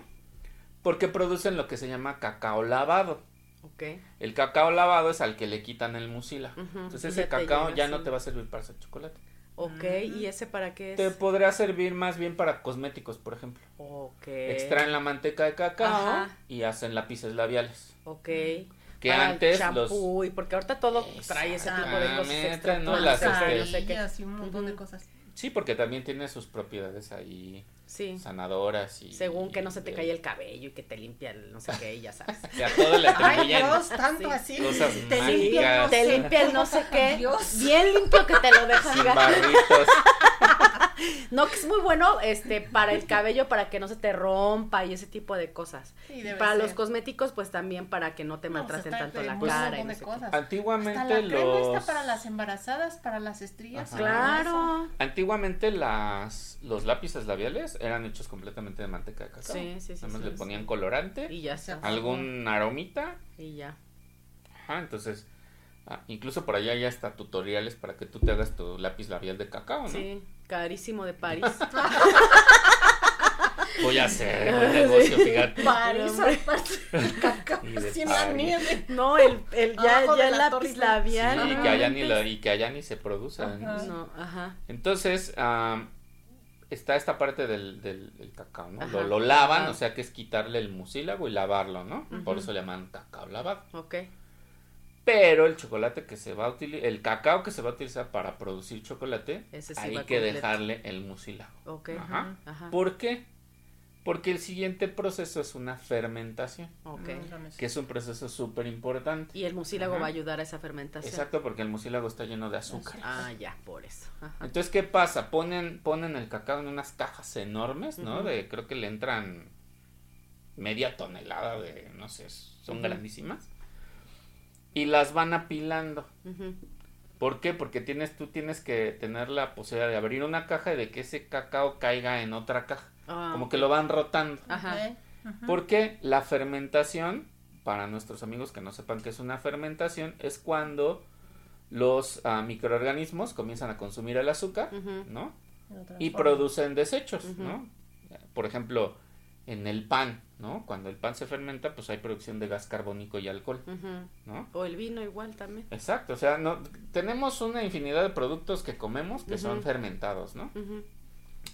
Porque producen lo que se llama cacao lavado. Ok. El cacao lavado es al que le quitan el mucílago. Entonces y ese cacao ya no te va a servir para hacer chocolate. Ok, ¿y ese para qué es? Te podría servir más bien para cosméticos, por ejemplo. Ok. Extraen la manteca de cacao Ajá. y hacen lápices labiales. Ok. Que Para el antes champú, y porque ahorita todo trae ese tipo de cosas. ¿no? Las, este- no sé qué. Así un montón de cosas. Sí, porque también tiene sus propiedades ahí Sí. sanadoras y... Según que no se te y- cae el cabello y que te limpia el no sé qué, ya sabes. [laughs] Todo le Ay, Dios, tanto Sí. así. cosas Te mágicas. limpia, no Te sé. limpia el no sé qué. Dios. Bien limpio que te lo dejan. sin gato. barritos. [laughs] No, que es muy bueno este para el cabello, para que no se te rompa y ese tipo de cosas. Sí, debe para los cosméticos, pues también para que no te No, maltraten tanto la cara. y montón no de sé. Antiguamente Hasta la crema los... está para las embarazadas, para las estrías. Ajá. Claro. Antiguamente las los lápices labiales eran hechos completamente de manteca de cacao. Sí, sí, sí. Nada más sí, le sí. ponían colorante, Y ya está. algún aromita. Y ya. Ajá, entonces, ah, incluso por allá ya está tutoriales para que tú te hagas tu lápiz labial de cacao, ¿no? Sí, carísimo de París. [laughs] Voy a hacer un negocio, fíjate. París, [laughs] Y sin la París. nieve. No, el, el ya, ya el la lápiz labial. Sí, no que allá ni lo- y que allá ni se produzan. Ajá. No, ajá. Entonces, am, está esta parte del, del- del cacao, ¿no? Lo, lo lavan, Ajá. o sea que es quitarle el mucílago y lavarlo, ¿no? Por eso le llaman cacao lavado. Ok. Pero el chocolate que se va a utilizar, el cacao que se va a utilizar para producir chocolate, Ese sí hay que completo. dejarle el mucílago. Ok. Ajá. Ajá. ¿Por qué? Porque el siguiente proceso es una fermentación, Ok. que es un proceso súper importante. Y el mucílago Ajá. va a ayudar a esa fermentación. Exacto, porque el mucílago está lleno de azúcar. Ah, ya, por eso. Ajá. Entonces, ¿qué pasa? Ponen, ponen el cacao en unas cajas enormes, ¿no? De, creo que le entran media tonelada de, no sé, son grandísimas. Y las van apilando. ¿Por qué? Porque tienes, tú tienes que tener la posibilidad de abrir una caja y de que ese cacao caiga en otra caja. Ah, Como que lo van rotando. Ajá. Porque la fermentación, para nuestros amigos que no sepan qué es una fermentación, es cuando los ah, microorganismos comienzan a consumir el azúcar. ¿no? y producen desechos. ¿no? Por ejemplo, en el pan, ¿no? Cuando el pan se fermenta, pues hay producción de gas carbónico y alcohol. ¿no? O el vino igual también. Exacto, o sea, no, tenemos una infinidad de productos que comemos que son fermentados, ¿no?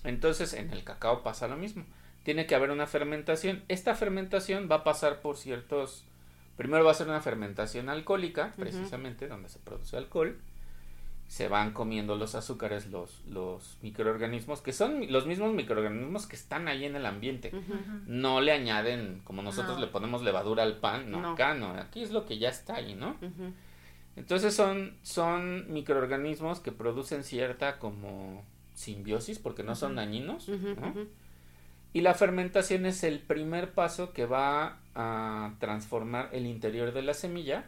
Entonces, en el cacao pasa lo mismo. Tiene que haber una fermentación. Esta fermentación va a pasar por ciertos... Primero va a ser una fermentación alcohólica, precisamente, donde se produce alcohol. Se van comiendo los azúcares, los, los microorganismos, que son los mismos microorganismos que están ahí en el ambiente. No le añaden, como nosotros No. le ponemos levadura al pan, no, No. acá no, aquí es lo que ya está ahí, ¿no? Entonces son, son microorganismos que producen cierta como simbiosis porque no son dañinos. ¿no? Y la fermentación es el primer paso que va a transformar el interior de la semilla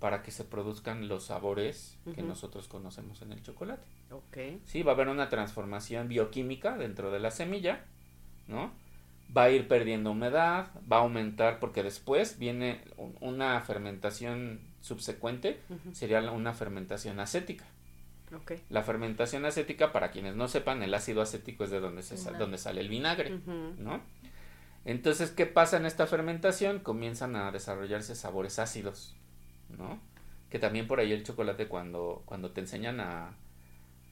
para que se produzcan los sabores que nosotros conocemos en el chocolate. Ok. Sí, va a haber una transformación bioquímica dentro de la semilla, ¿no? Va a ir perdiendo humedad, va a aumentar porque después viene un- una fermentación subsecuente, sería una fermentación acética. Ok. La fermentación acética, para quienes no sepan, el ácido acético es de donde, se donde sale el vinagre. ¿no? Entonces, ¿qué pasa en esta fermentación? Comienzan a desarrollarse sabores ácidos, ¿no? Que también por ahí el chocolate, cuando, cuando te enseñan a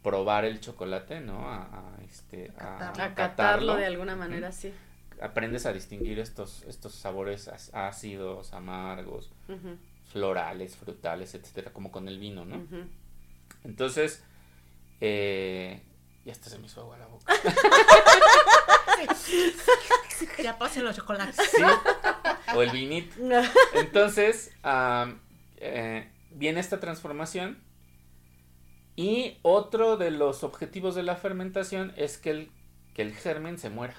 probar el chocolate, ¿no? A, a, este, a, Catarlo. A catarlo de alguna manera, sí. aprendes a distinguir estos, estos sabores ácidos, amargos, florales, frutales, etcétera, como con el vino, ¿no? Entonces, eh, ya hasta se me hizo agua la boca. [laughs] Ya pasen los chocolates. Sí, o el vinito. [laughs] Entonces, eh, viene esta transformación y otro de los objetivos de la fermentación es que el, que el germen se muera.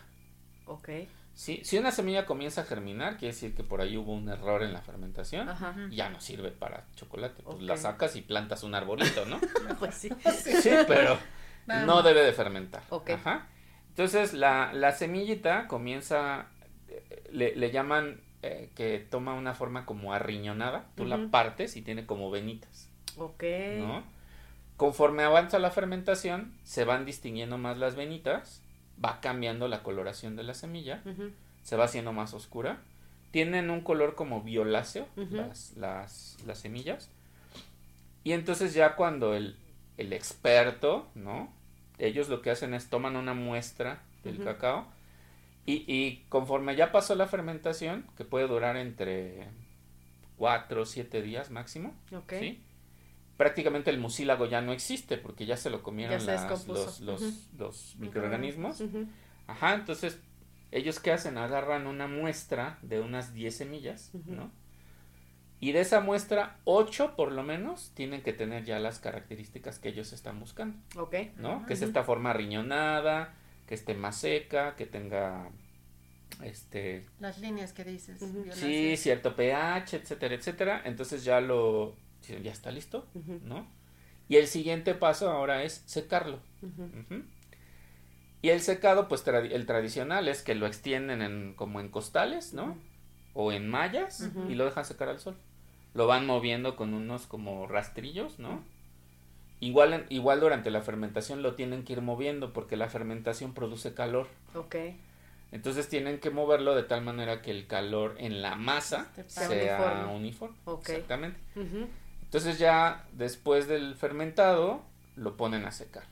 Ok. ¿sí? Si una semilla comienza a germinar, quiere decir que por ahí hubo un error en la fermentación. Ajá. Ya no sirve para chocolate. Pues la sacas y plantas un arbolito, [laughs] ¿no? Pues sí. Sí, pero Nada no más. debe de fermentar. Ok. Ajá. Entonces la, la semillita comienza, eh, le, le llaman eh, que toma una forma como arriñonada. Tú la partes y tiene como venitas, Ok. ¿no? Conforme avanza la fermentación, se van distinguiendo más las venitas, va cambiando la coloración de la semilla, se va haciendo más oscura. Tienen un color como violáceo las, las, las semillas. Y entonces ya cuando el, el experto, ¿no? Ellos lo que hacen es toman una muestra del cacao y, y conforme ya pasó la fermentación, que puede durar entre 4 o 7 días máximo. ¿sí? Prácticamente el mucílago ya no existe porque ya se lo comieron se las- los, microorganismos. Ajá, entonces, ¿ellos qué hacen? Agarran una muestra de unas 10 semillas. ¿no? Y de esa muestra, 8 por lo menos tienen que tener ya las características que ellos están buscando, Ok. ¿no? Que es esta forma riñonada, que esté más seca, que tenga, este, Las líneas que dices. Sí, cierto pH, etcétera, etcétera. Entonces ya lo, ya está listo. ¿no? Y el siguiente paso ahora es secarlo. Y el secado, pues tradi- el tradicional es que lo extienden en, como en costales, ¿no? O en mallas y lo dejan secar al sol. Lo van moviendo con unos como rastrillos, ¿no? Igual, igual durante la fermentación lo tienen que ir moviendo porque la fermentación produce calor. Ok. Entonces tienen que moverlo de tal manera que el calor en la masa Este, sea, sea uniforme. uniforme. Ok. Exactamente. Entonces ya después del fermentado lo ponen a secar.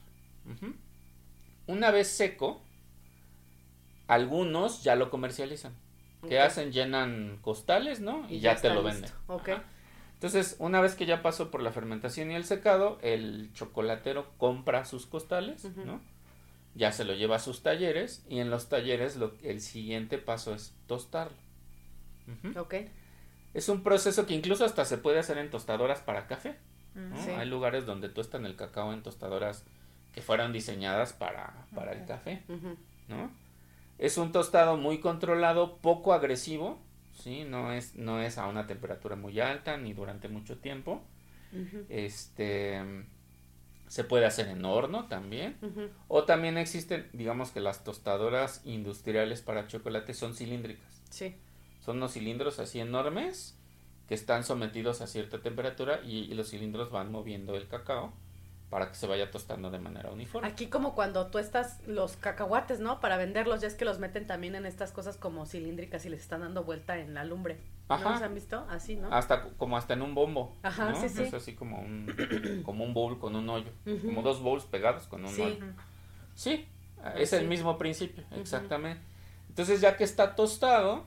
Una vez seco, algunos ya lo comercializan. ¿Qué Ok. hacen? Llenan costales, ¿no? Y, Y ya, ya te lo venden. Ok. Entonces, una vez que ya pasó por la fermentación y el secado, el chocolatero compra sus costales. ¿no? Ya se lo lleva a sus talleres y en los talleres lo, el siguiente paso es tostarlo. Ok. Es un proceso que incluso hasta se puede hacer en tostadoras para café. ¿no? Ujú. Sí. Hay lugares donde tostan el cacao en tostadoras que fueron diseñadas para, para el café. ¿no? Es un tostado muy controlado, poco agresivo, ¿sí? No es, no es a una temperatura muy alta ni durante mucho tiempo. Este se puede hacer en horno también. O también existen, digamos que las tostadoras industriales para chocolate son cilíndricas. Sí. Son unos cilindros así enormes que están sometidos a cierta temperatura y, y los cilindros van moviendo el cacao para que se vaya tostando de manera uniforme. Aquí como cuando tú estás los cacahuates, ¿no? Para venderlos, ya es que los meten también en estas cosas como cilíndricas y les están dando vuelta en la lumbre. Ajá. ¿No los han visto? Así, ¿no? Hasta como hasta en un bombo. Ajá, ¿no? sí, sí. Es así como un, [coughs] como un bowl con un hoyo. Como dos bowls pegados con un Sí. hoyo. Sí, es el mismo principio, exactamente. Entonces ya que está tostado,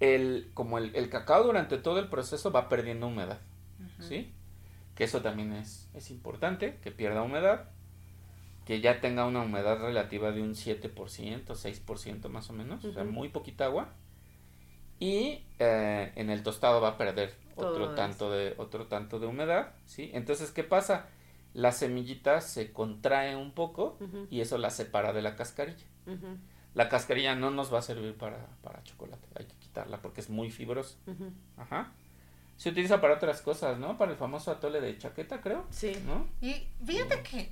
el, como el, el cacao durante todo el proceso va perdiendo humedad, ¿sí? Que eso también es, es importante, que pierda humedad, que ya tenga una humedad relativa de un 7%, 6% más o menos, o sea, muy poquita agua. Y eh, en el tostado va a perder Todo otro eso. tanto, de, otro tanto de humedad, ¿sí? Entonces, ¿qué pasa? La semillita se contrae un poco Ujú. y eso la separa de la cascarilla. Ujú. La cascarilla no nos va a servir para, para chocolate, hay que quitarla porque es muy fibrosa. Ajá. Se utiliza para otras cosas, ¿no? Para el famoso atole de chaqueta, creo, Sí. ¿no? Y fíjate que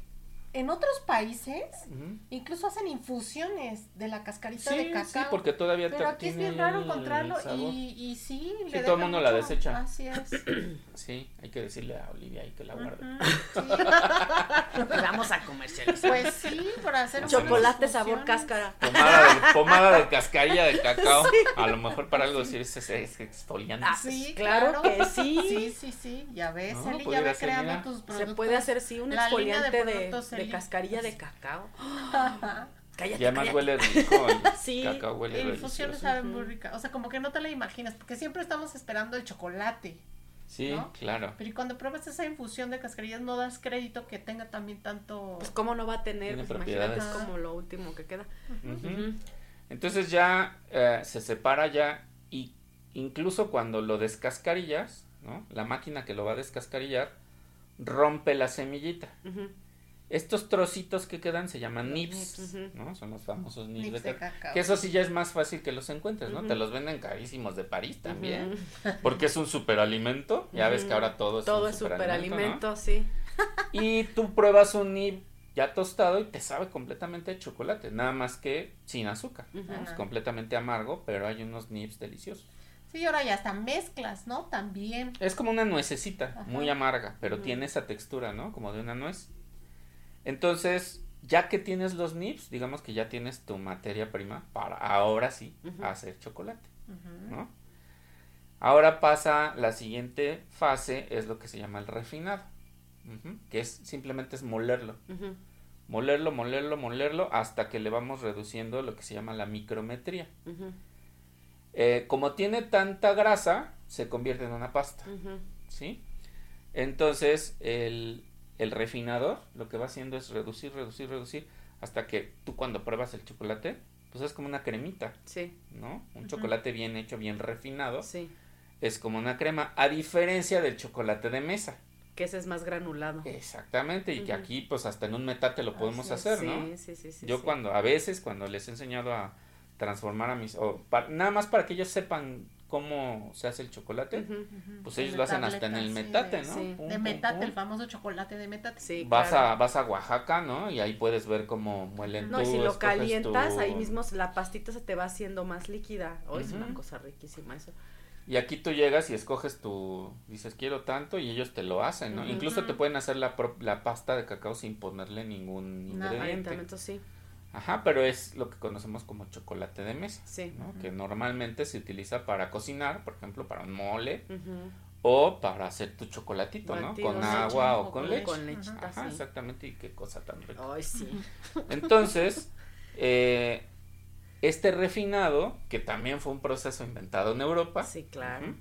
en otros países Ujú. incluso hacen infusiones de la cascarita Sí, de sí, cacao. porque todavía pero aquí es bien raro encontrarlo y, y sí, le todo el mundo la mucho- desecha. Así es. [clears throat] Sí, hay que decirle a Olivia ahí que la guarde. Ujú, sí. [laughs] Vamos a comercializar. Pues sí, para hacer unas Chocolate sabor cáscara. Pomada de, pomada de cascarilla de cacao. A lo mejor para algo sí es, es, exfoliante. Ah, Sí, claro que sí. Sí, sí, sí. Ya ves, No, Eli, ya pudiera ve ser, creando mira. tus Se productos. puede hacer, sí, un La línea de exfoliante de, de cascarilla de cacao. [gasps] [gasps] Cállate, Y además cállate. huele rico. El [laughs] Sí, cacao huele La infusión delicioso. sabe muy rica. O sea, como que no te la imaginas, porque siempre estamos esperando el chocolate. Sí, ¿no? claro. Pero y cuando pruebas esa infusión de cascarillas, no das crédito que tenga también tanto. Pues cómo no va a tener, Tiene pues imagínate, es propiedades. como lo último que queda. Entonces ya eh, se separa ya y incluso cuando lo descascarillas, ¿no? La máquina que lo va a descascarillar rompe la semillita. Ujú. Estos trocitos que quedan se llaman ujú. ¿no? Son los famosos nibs, Nibs de de cacao. Que eso sí ya es más fácil que los encuentres, ¿no? Te los venden carísimos de París también. [laughs] Porque es un superalimento. Ya ves que ahora todo es Todo un es superalimento, superalimento, sí. [laughs] Y tú pruebas un nib ya tostado y te sabe completamente a chocolate. Nada más que sin azúcar. Es completamente amargo, pero hay unos nibs deliciosos. Sí, ahora ya hasta mezclas, ¿no? También. Es como una nuececita, Ajá. muy amarga, pero tiene esa textura, ¿no? Como de una nuez. Entonces, ya que tienes los nibs, digamos que ya tienes tu materia prima para ahora sí hacer chocolate. Ahora pasa la siguiente fase, es lo que se llama el refinado, que es simplemente es molerlo, molerlo, molerlo, molerlo, hasta que le vamos reduciendo lo que se llama la micrometría. Eh, como tiene tanta grasa, se convierte en una pasta. ¿sí? Entonces, el, el refinador lo que va haciendo es reducir, reducir, reducir, hasta que tú cuando pruebas el chocolate, pues es como una cremita, Sí, ¿no? Un chocolate bien hecho, bien refinado, sí. es como una crema, a diferencia del chocolate de mesa. Que ese es más granulado. Exactamente, y que aquí, pues hasta en un metate lo podemos Así es, hacer, ¿no? Sí, sí, sí. Yo sí. cuando, a veces, cuando les he enseñado a transformar a mis, o nada más para que ellos sepan cómo se hace el chocolate, pues ellos lo hacen hasta en el metate, sí, ¿no? sí. Pum, De metate, pum. el famoso chocolate de metate. Sí, Vas claro. a, vas a Oaxaca, ¿no? Y ahí puedes ver cómo muelen No, y si lo calientas, tu- ahí mismo la pastita se te va haciendo más líquida. Hoy es una cosa riquísima eso. Y aquí tú llegas y escoges tu, dices quiero tanto y ellos te lo hacen, ¿no? Incluso te pueden hacer la, pro- la pasta de cacao sin ponerle ningún Nada. ingrediente. Ayuntamiento sí. Ajá, pero es lo que conocemos como chocolate de mesa, Sí. ¿no? Que normalmente se utiliza para cocinar, por ejemplo, para un mole o para hacer tu chocolatito, ¿no? Con agua o o con con leche. Con lechita, Ajá, sí. exactamente, y qué cosa tan rica. Ay, sí. [laughs] Entonces, eh, este refinado, que también fue un proceso inventado en Europa, Sí, claro.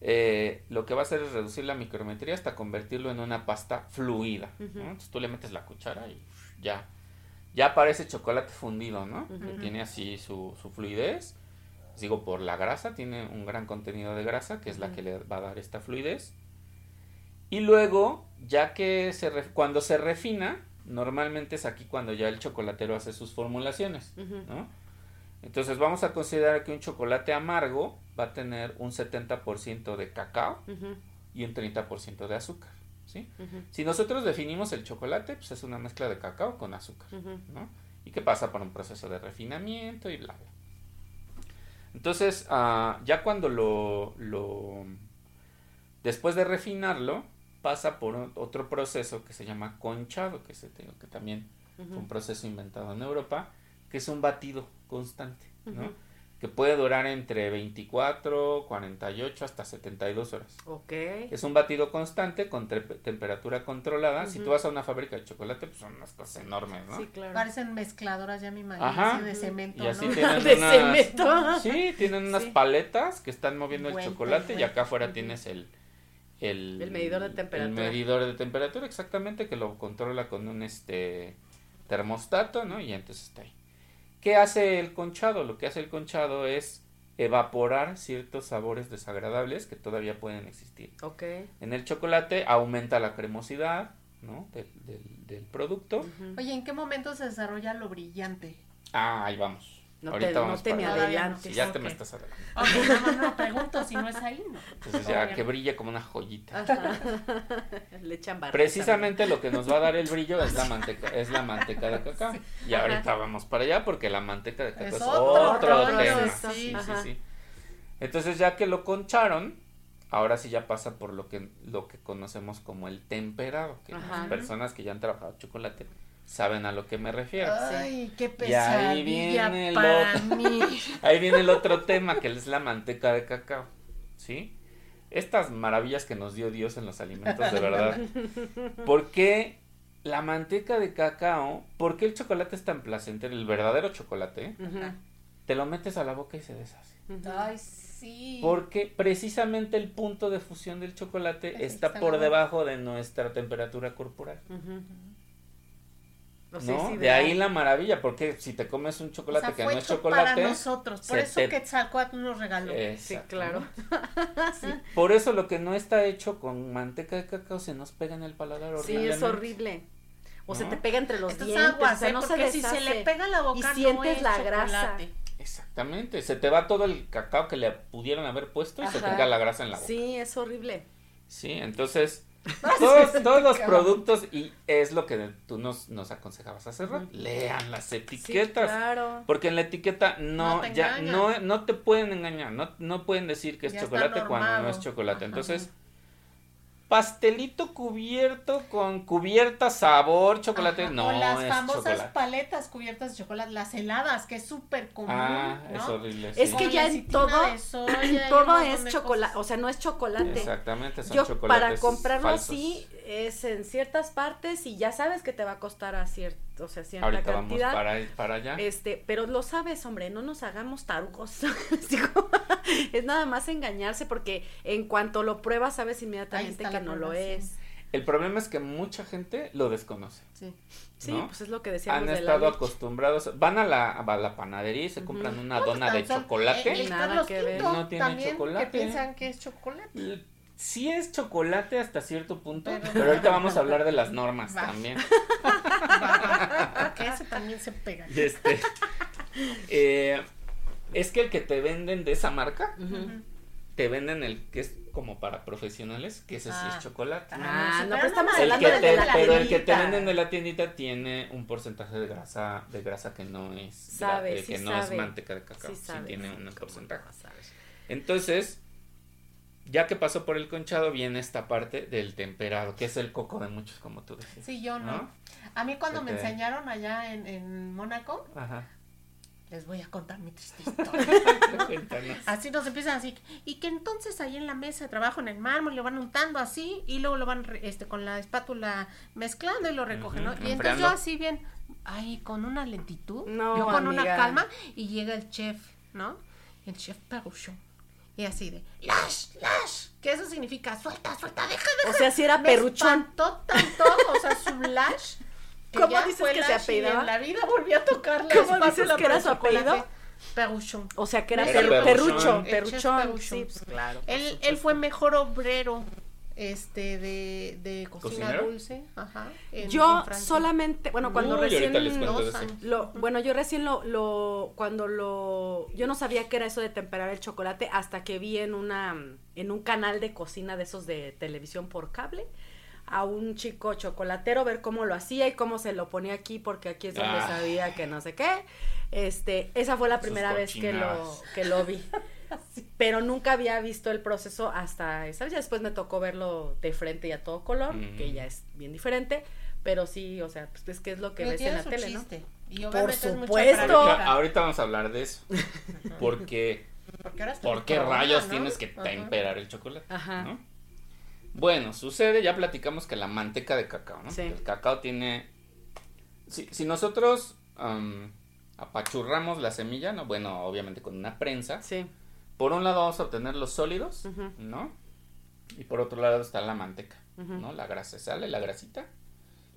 eh, lo que va a hacer es reducir la micrometría hasta convertirlo en una pasta fluida. Entonces tú le metes la cuchara y ya, ya parece chocolate fundido, ¿no? Que tiene así su, su fluidez. Les digo, por la grasa, tiene un gran contenido de grasa, que es la que le va a dar esta fluidez. Y luego, ya que se re- cuando se refina, normalmente es aquí cuando ya el chocolatero hace sus formulaciones. Entonces vamos a considerar que un chocolate amargo va a tener un 70% de cacao y un 30% de azúcar, Si nosotros definimos el chocolate, pues es una mezcla de cacao con azúcar. ¿no? Y que pasa por un proceso de refinamiento y bla, bla. Entonces, ah, ya cuando lo, lo... Después de refinarlo, pasa por otro proceso que se llama conchado, que, se, que también fue un proceso inventado en Europa, que es un batido constante, ¿no? Que puede durar entre 24, 48 hasta 72 horas. Ok. Es un batido constante con tre- temperatura controlada. Si tú vas a una fábrica de chocolate, pues son unas cosas enormes, ¿no? Sí, claro. Parecen mezcladoras, ya me imagino, Ajá. así de cemento, Y así ¿no? tienen [laughs] De unas, cemento. Sí, tienen unas Sí. paletas que están moviendo el Vuelta chocolate y acá afuera tienes el, el, El medidor de temperatura. El medidor de temperatura, exactamente, que lo controla con un este termostato, ¿no? Y entonces está ahí. ¿Qué hace el conchado? Lo que hace el conchado es evaporar ciertos sabores desagradables que todavía pueden existir. Ok. En el chocolate aumenta la cremosidad, ¿no? Del, del- del producto. Oye, ¿en qué momento se desarrolla lo brillante? Ah, ahí vamos. No Ahorita te, no vamos te para me adelantes. Ya te me estás adelantando. Ok, no, no, no, pregunto si no es ahí, ¿no? Entonces ya que no. brille como una joyita. Ajá. [laughs] Le echan barro. Precisamente lo que nos va a dar el brillo es la [laughs] manteca, es la manteca de cacao. Y ahorita vamos para allá porque la manteca de cacao es, Es otro tema. eso, Sí, sí, ajá. sí. Entonces ya que lo concharon, ahora sí ya pasa por lo que lo que conocemos como el temperado, que las personas que ya han trabajado chocolate saben a lo que me refiero. Ay, qué Y ahí pesadilla viene el para otro. mí. [laughs] Ahí viene el otro tema que es la manteca de cacao, ¿sí? Estas maravillas que nos dio Dios en los alimentos, de verdad. [laughs] ¿Por qué la manteca de cacao? ¿Por qué el chocolate es tan placentero? El verdadero chocolate, ¿eh? Te lo metes a la boca y se deshace. Ay, sí. Porque precisamente el punto de fusión del chocolate está por debajo de nuestra temperatura corporal. Sea, ¿No? de ahí la maravilla, porque si te comes un O chocolate sea, que fue no es hecho chocolate, para nosotros. Por se eso te- Quetzalcoatl nos regaló. Sí, claro. [laughs] Por eso lo que no está hecho con manteca de cacao se nos pega en el paladar Sí, es horrible. O se te pega entre los dientes, aguas, o sea, ¿eh? no se si se le pega la boca y no sientes es la grasa. Exactamente, se te va todo el cacao que le pudieron haber puesto y se te queda la grasa en la boca. Sí, es horrible. Sí, entonces todos, todos los productos y es lo que tú nos, nos aconsejabas hace rato, lean las Sí, etiquetas. claro. Porque en la etiqueta no, ya engañan. no, no te pueden engañar, no, no pueden decir que es Ya chocolate cuando no es chocolate. Ajá. Entonces, pastelito cubierto con cubierta sabor chocolate, Ajá, no o las es famosas chocolate. paletas cubiertas de chocolate, las heladas, que es súper común. Ah, ¿no? es horrible. Es que Con ya en todo- soya Todo es chocolate, o sea, no es chocolate. Exactamente, son Yo chocolates para comprarlo falsos. así es en ciertas partes y ya sabes que te va a costar a cierto, o sea, cierta Ahorita vamos cantidad. para, para allá. Este, pero lo sabes, hombre, no nos hagamos tarugos. [laughs] Es nada más engañarse porque en cuanto lo pruebas sabes inmediatamente que no lo es. El problema es que mucha gente lo desconoce. Sí. Sí, ¿no? pues es lo que decíamos Han de estado acostumbrados, van a la, a la panadería y se compran una No, dona de tan- chocolate. El Nada que ver. No tiene chocolate. que piensan que es chocolate. Sí es chocolate hasta cierto punto, Pero- pero, ahorita vamos a hablar de las normas Va. también. [laughs] Porque ese también se pega. Y este, eh, es que el que te venden de esa marca, te venden el que es como para profesionales, que ese sí Ah. es chocolate. Ah, sí, no, pero estamos no, El hablando que del te- de la pero el que te venden de la tiendita tiene un porcentaje de grasa, de grasa que no es, eh, sí que no es manteca de cacao, Sí sí, tiene sí, un porcentaje. no sabes. Entonces, ya que pasó por el conchado, viene esta parte del temperado, que es el coco de muchos, como tú decías. Sí, yo no. ¿No? A mí cuando me enseñaron allá en, en Mónaco, Ajá. les voy a contar mi triste [laughs] historia. Así nos empiezan así. Y que entonces ahí en la mesa de trabajo, en el mármol, lo van untando así y luego lo van este, con la espátula mezclando y lo recogen, ¿no? Y entonces yo así bien, ay, con una lentitud, No, yo con una calma y llega el chef, ¿no? El chef Perruchon. Y así de, lash, lash, que eso significa, suelta, suelta, deja, deja. O sea, si era Me perruchón. espantó tanto, o sea, su lash. que ¿Cómo dices fue que se lash y apellidaba? En la vida volvió a tocar la ¿Cómo dices que era su apellido? Perruchon. O sea, que era, Era perru- perruchón. perruchón. perruchón. Sí, pues claro. Él, él fue mejor obrero este de, de cocina ¿Cocinero? dulce, ajá. en- Yo en solamente, bueno, cuando Uy, recién lo, bueno, yo recién lo, lo, cuando lo, yo no sabía que era eso de temperar el chocolate hasta que vi en una, en un canal de cocina de esos de televisión por cable a un chico chocolatero ver cómo lo hacía y cómo se lo ponía aquí porque aquí es donde Ah. sabía que no sé qué. Este, esa fue la Sus primera vez que lo, que lo vi. [laughs] Pero nunca había visto el proceso hasta esa vez. Ya después me tocó verlo de frente y a todo color, Mm. que ya es bien diferente. Pero sí, o sea, pues es que es lo que Pero ves en la su tele, ¿no? Y Por supuesto. Ahorita, ahorita vamos a hablar de eso. [laughs] Porque, Porque ahora ¿por qué rayos ¿no? tienes que Ajá. temperar el chocolate? Ajá. ¿no? Bueno, sucede, ya platicamos que la manteca de cacao, ¿no? Sí. El cacao tiene... Si, si nosotros am, apachurramos la semilla, ¿no? Bueno, obviamente con una prensa. Sí. Por un lado vamos a obtener los sólidos. ¿no? Y por otro lado está la manteca. ¿no? La grasa sale, la grasita.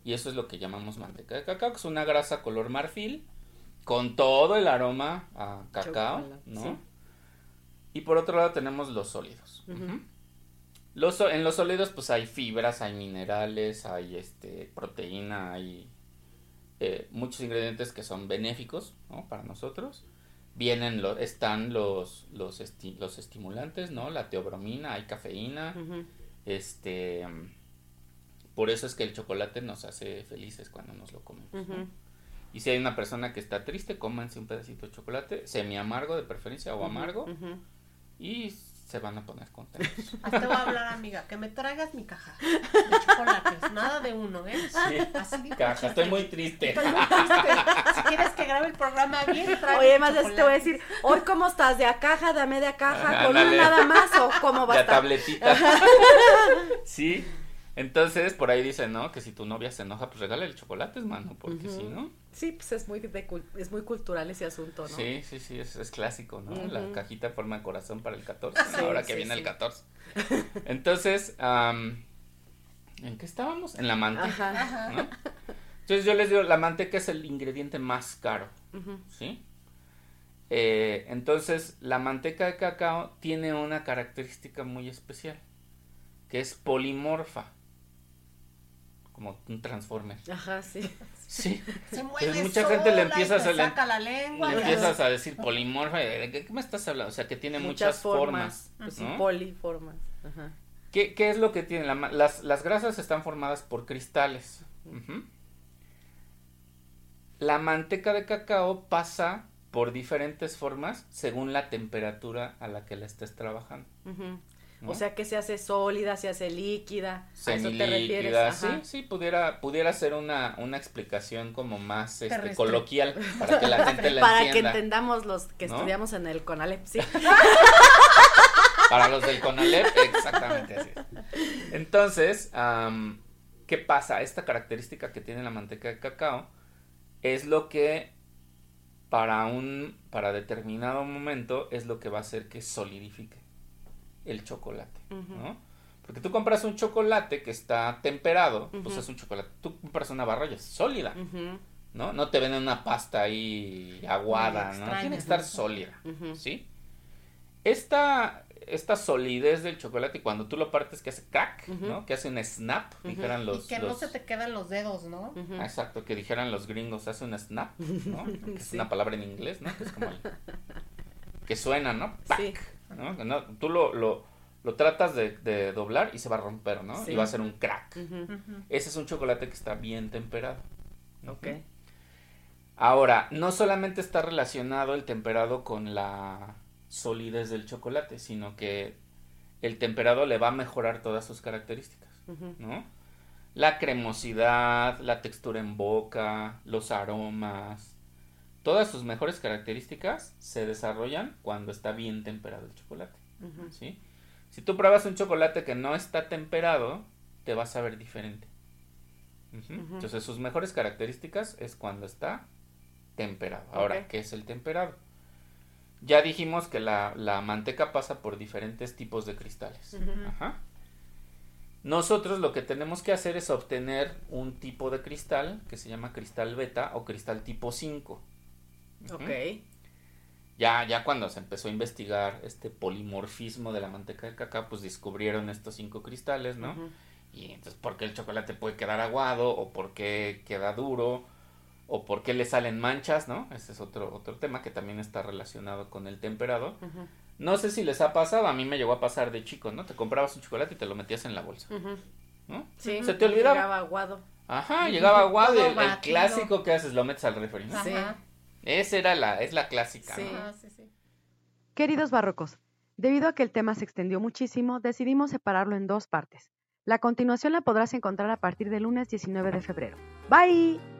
Y eso es lo que llamamos manteca de cacao, que es una grasa color marfil con todo el aroma a cacao, Chocolate, ¿no? sí. Y por otro lado tenemos los sólidos. Los, en los sólidos pues hay fibras, hay minerales, hay este proteína, hay eh, muchos ingredientes que son benéficos ¿no? para nosotros. Vienen lo- están los los, esti- los estimulantes, ¿no? La teobromina, hay cafeína, este por eso es que el chocolate nos hace felices cuando nos lo comemos. Y si hay una persona que está triste, cómanse un pedacito de chocolate, semi amargo de preferencia o amargo, y se van a poner contentos. [laughs] Hasta te voy a hablar, amiga, que me traigas mi caja de chocolates. Nada de uno, ¿eh? Sí. Así Caja, estoy muy triste. Estoy muy triste. Si quieres que grabe el programa bien, tráeme Oye, más te voy a decir, hoy cómo estás, de a caja, de a media caja, con una nada más o cómo va a La estar. tabletita. Sí. Entonces, por ahí dicen, ¿no? Que si tu novia se enoja, pues regálale chocolates, mano, porque si no. Sí, pues es muy, de es muy cultural ese asunto, ¿no? Sí, sí, sí, es, es clásico, ¿no? La cajita en forma de corazón para el 14, ¿no? Sí, ahora que sí, viene sí. el [laughs] 14. Entonces, am, ¿en qué estábamos? En la manteca, Ajá. Ajá. ¿no? Entonces yo les digo, la manteca es el ingrediente más caro. ¿sí? Eh, entonces, la manteca de cacao tiene una característica muy especial, que es polimorfa, como un transformer. Ajá, sí. Sí, [laughs] Se mueve mucha gente le empieza a saca la lengua. le empiezas a decir polimorfa, ¿de qué me estás hablando? O sea, que tiene muchas, formas. Pues sí, poliformas. Ajá. ¿Qué, qué es lo que tiene? La las, las grasas están formadas por cristales. Ujú. La manteca de cacao pasa por diferentes formas según la temperatura a la que la estés trabajando. Ujú. ¿No? O sea que se hace sólida, se hace líquida. ¿A eso te refieres? Semilíquida, sí, pudiera, pudiera ser una, una explicación como más este, coloquial [laughs] para que la gente la Para que entienda. entendamos los que ¿No? estudiamos en el CONALEP, sí. [laughs] Para los del CONALEP, exactamente así. es. Entonces, ¿qué pasa? Esta característica que tiene la manteca de cacao es lo que para un para determinado momento es lo que va a hacer que solidifique el chocolate. ¿no? Porque tú compras un chocolate que está temperado, pues es un chocolate. Tú compras una barra y es sólida, ¿no? No te venden una pasta ahí aguada, ¿no? Tiene que estar sólida. ¿sí? Esta, esta solidez del chocolate, cuando tú lo partes, que hace crack. ¿no? Que hace un snap, dijeran los... y que no se te quedan los dedos, ¿no? Exacto, que dijeran los gringos, hace un snap, ¿no? [laughs] Que es Sí. una palabra en inglés, ¿no? Que es como el- [laughs] que suena, ¿no? Sí. ¿No? Que no- Tú lo, lo, lo tratas de, de doblar y se va a romper, ¿no? Sí. Y va a ser un crack. Ese es un chocolate que está bien temperado. Ok. Ahora, no solamente está relacionado el temperado con la solidez del chocolate, sino que el temperado le va a mejorar todas sus características, ¿no? La cremosidad, la textura en boca, los aromas, todas sus mejores características se desarrollan cuando está bien temperado el chocolate, ¿sí? Si tú pruebas un chocolate que no está temperado, te vas a ver diferente. Entonces sus mejores características es cuando está temperado. Ahora, ¿qué es el temperado? Ya dijimos que la, manteca pasa por diferentes tipos de cristales. Nosotros lo que tenemos que hacer es obtener un tipo de cristal que se llama cristal beta o cristal tipo 5. Ok. Ya, ya cuando se empezó a investigar este polimorfismo de la manteca de cacao, pues descubrieron estos cinco cristales, ¿no? Y entonces, ¿por qué el chocolate puede quedar aguado? ¿O por qué queda duro? ¿O por qué le salen manchas? ¿No? Ese es otro, otro tema que también está relacionado con el temperado. No sé si les ha pasado, a mí me llegó a pasar de chico, ¿no? Te comprabas un chocolate y te lo metías en la bolsa. ¿No? Sí, se te olvidaba. Llegaba aguado. Ajá, llegaba aguado. El, el, clásico que haces, lo metes al refri, ¿no? Sí. Esa era la, es la clásica. Sí. sí, sí. Queridos barrocos, debido a que el tema se extendió muchísimo, decidimos separarlo en dos partes. La continuación la podrás encontrar a partir del lunes 19 de febrero. Bye.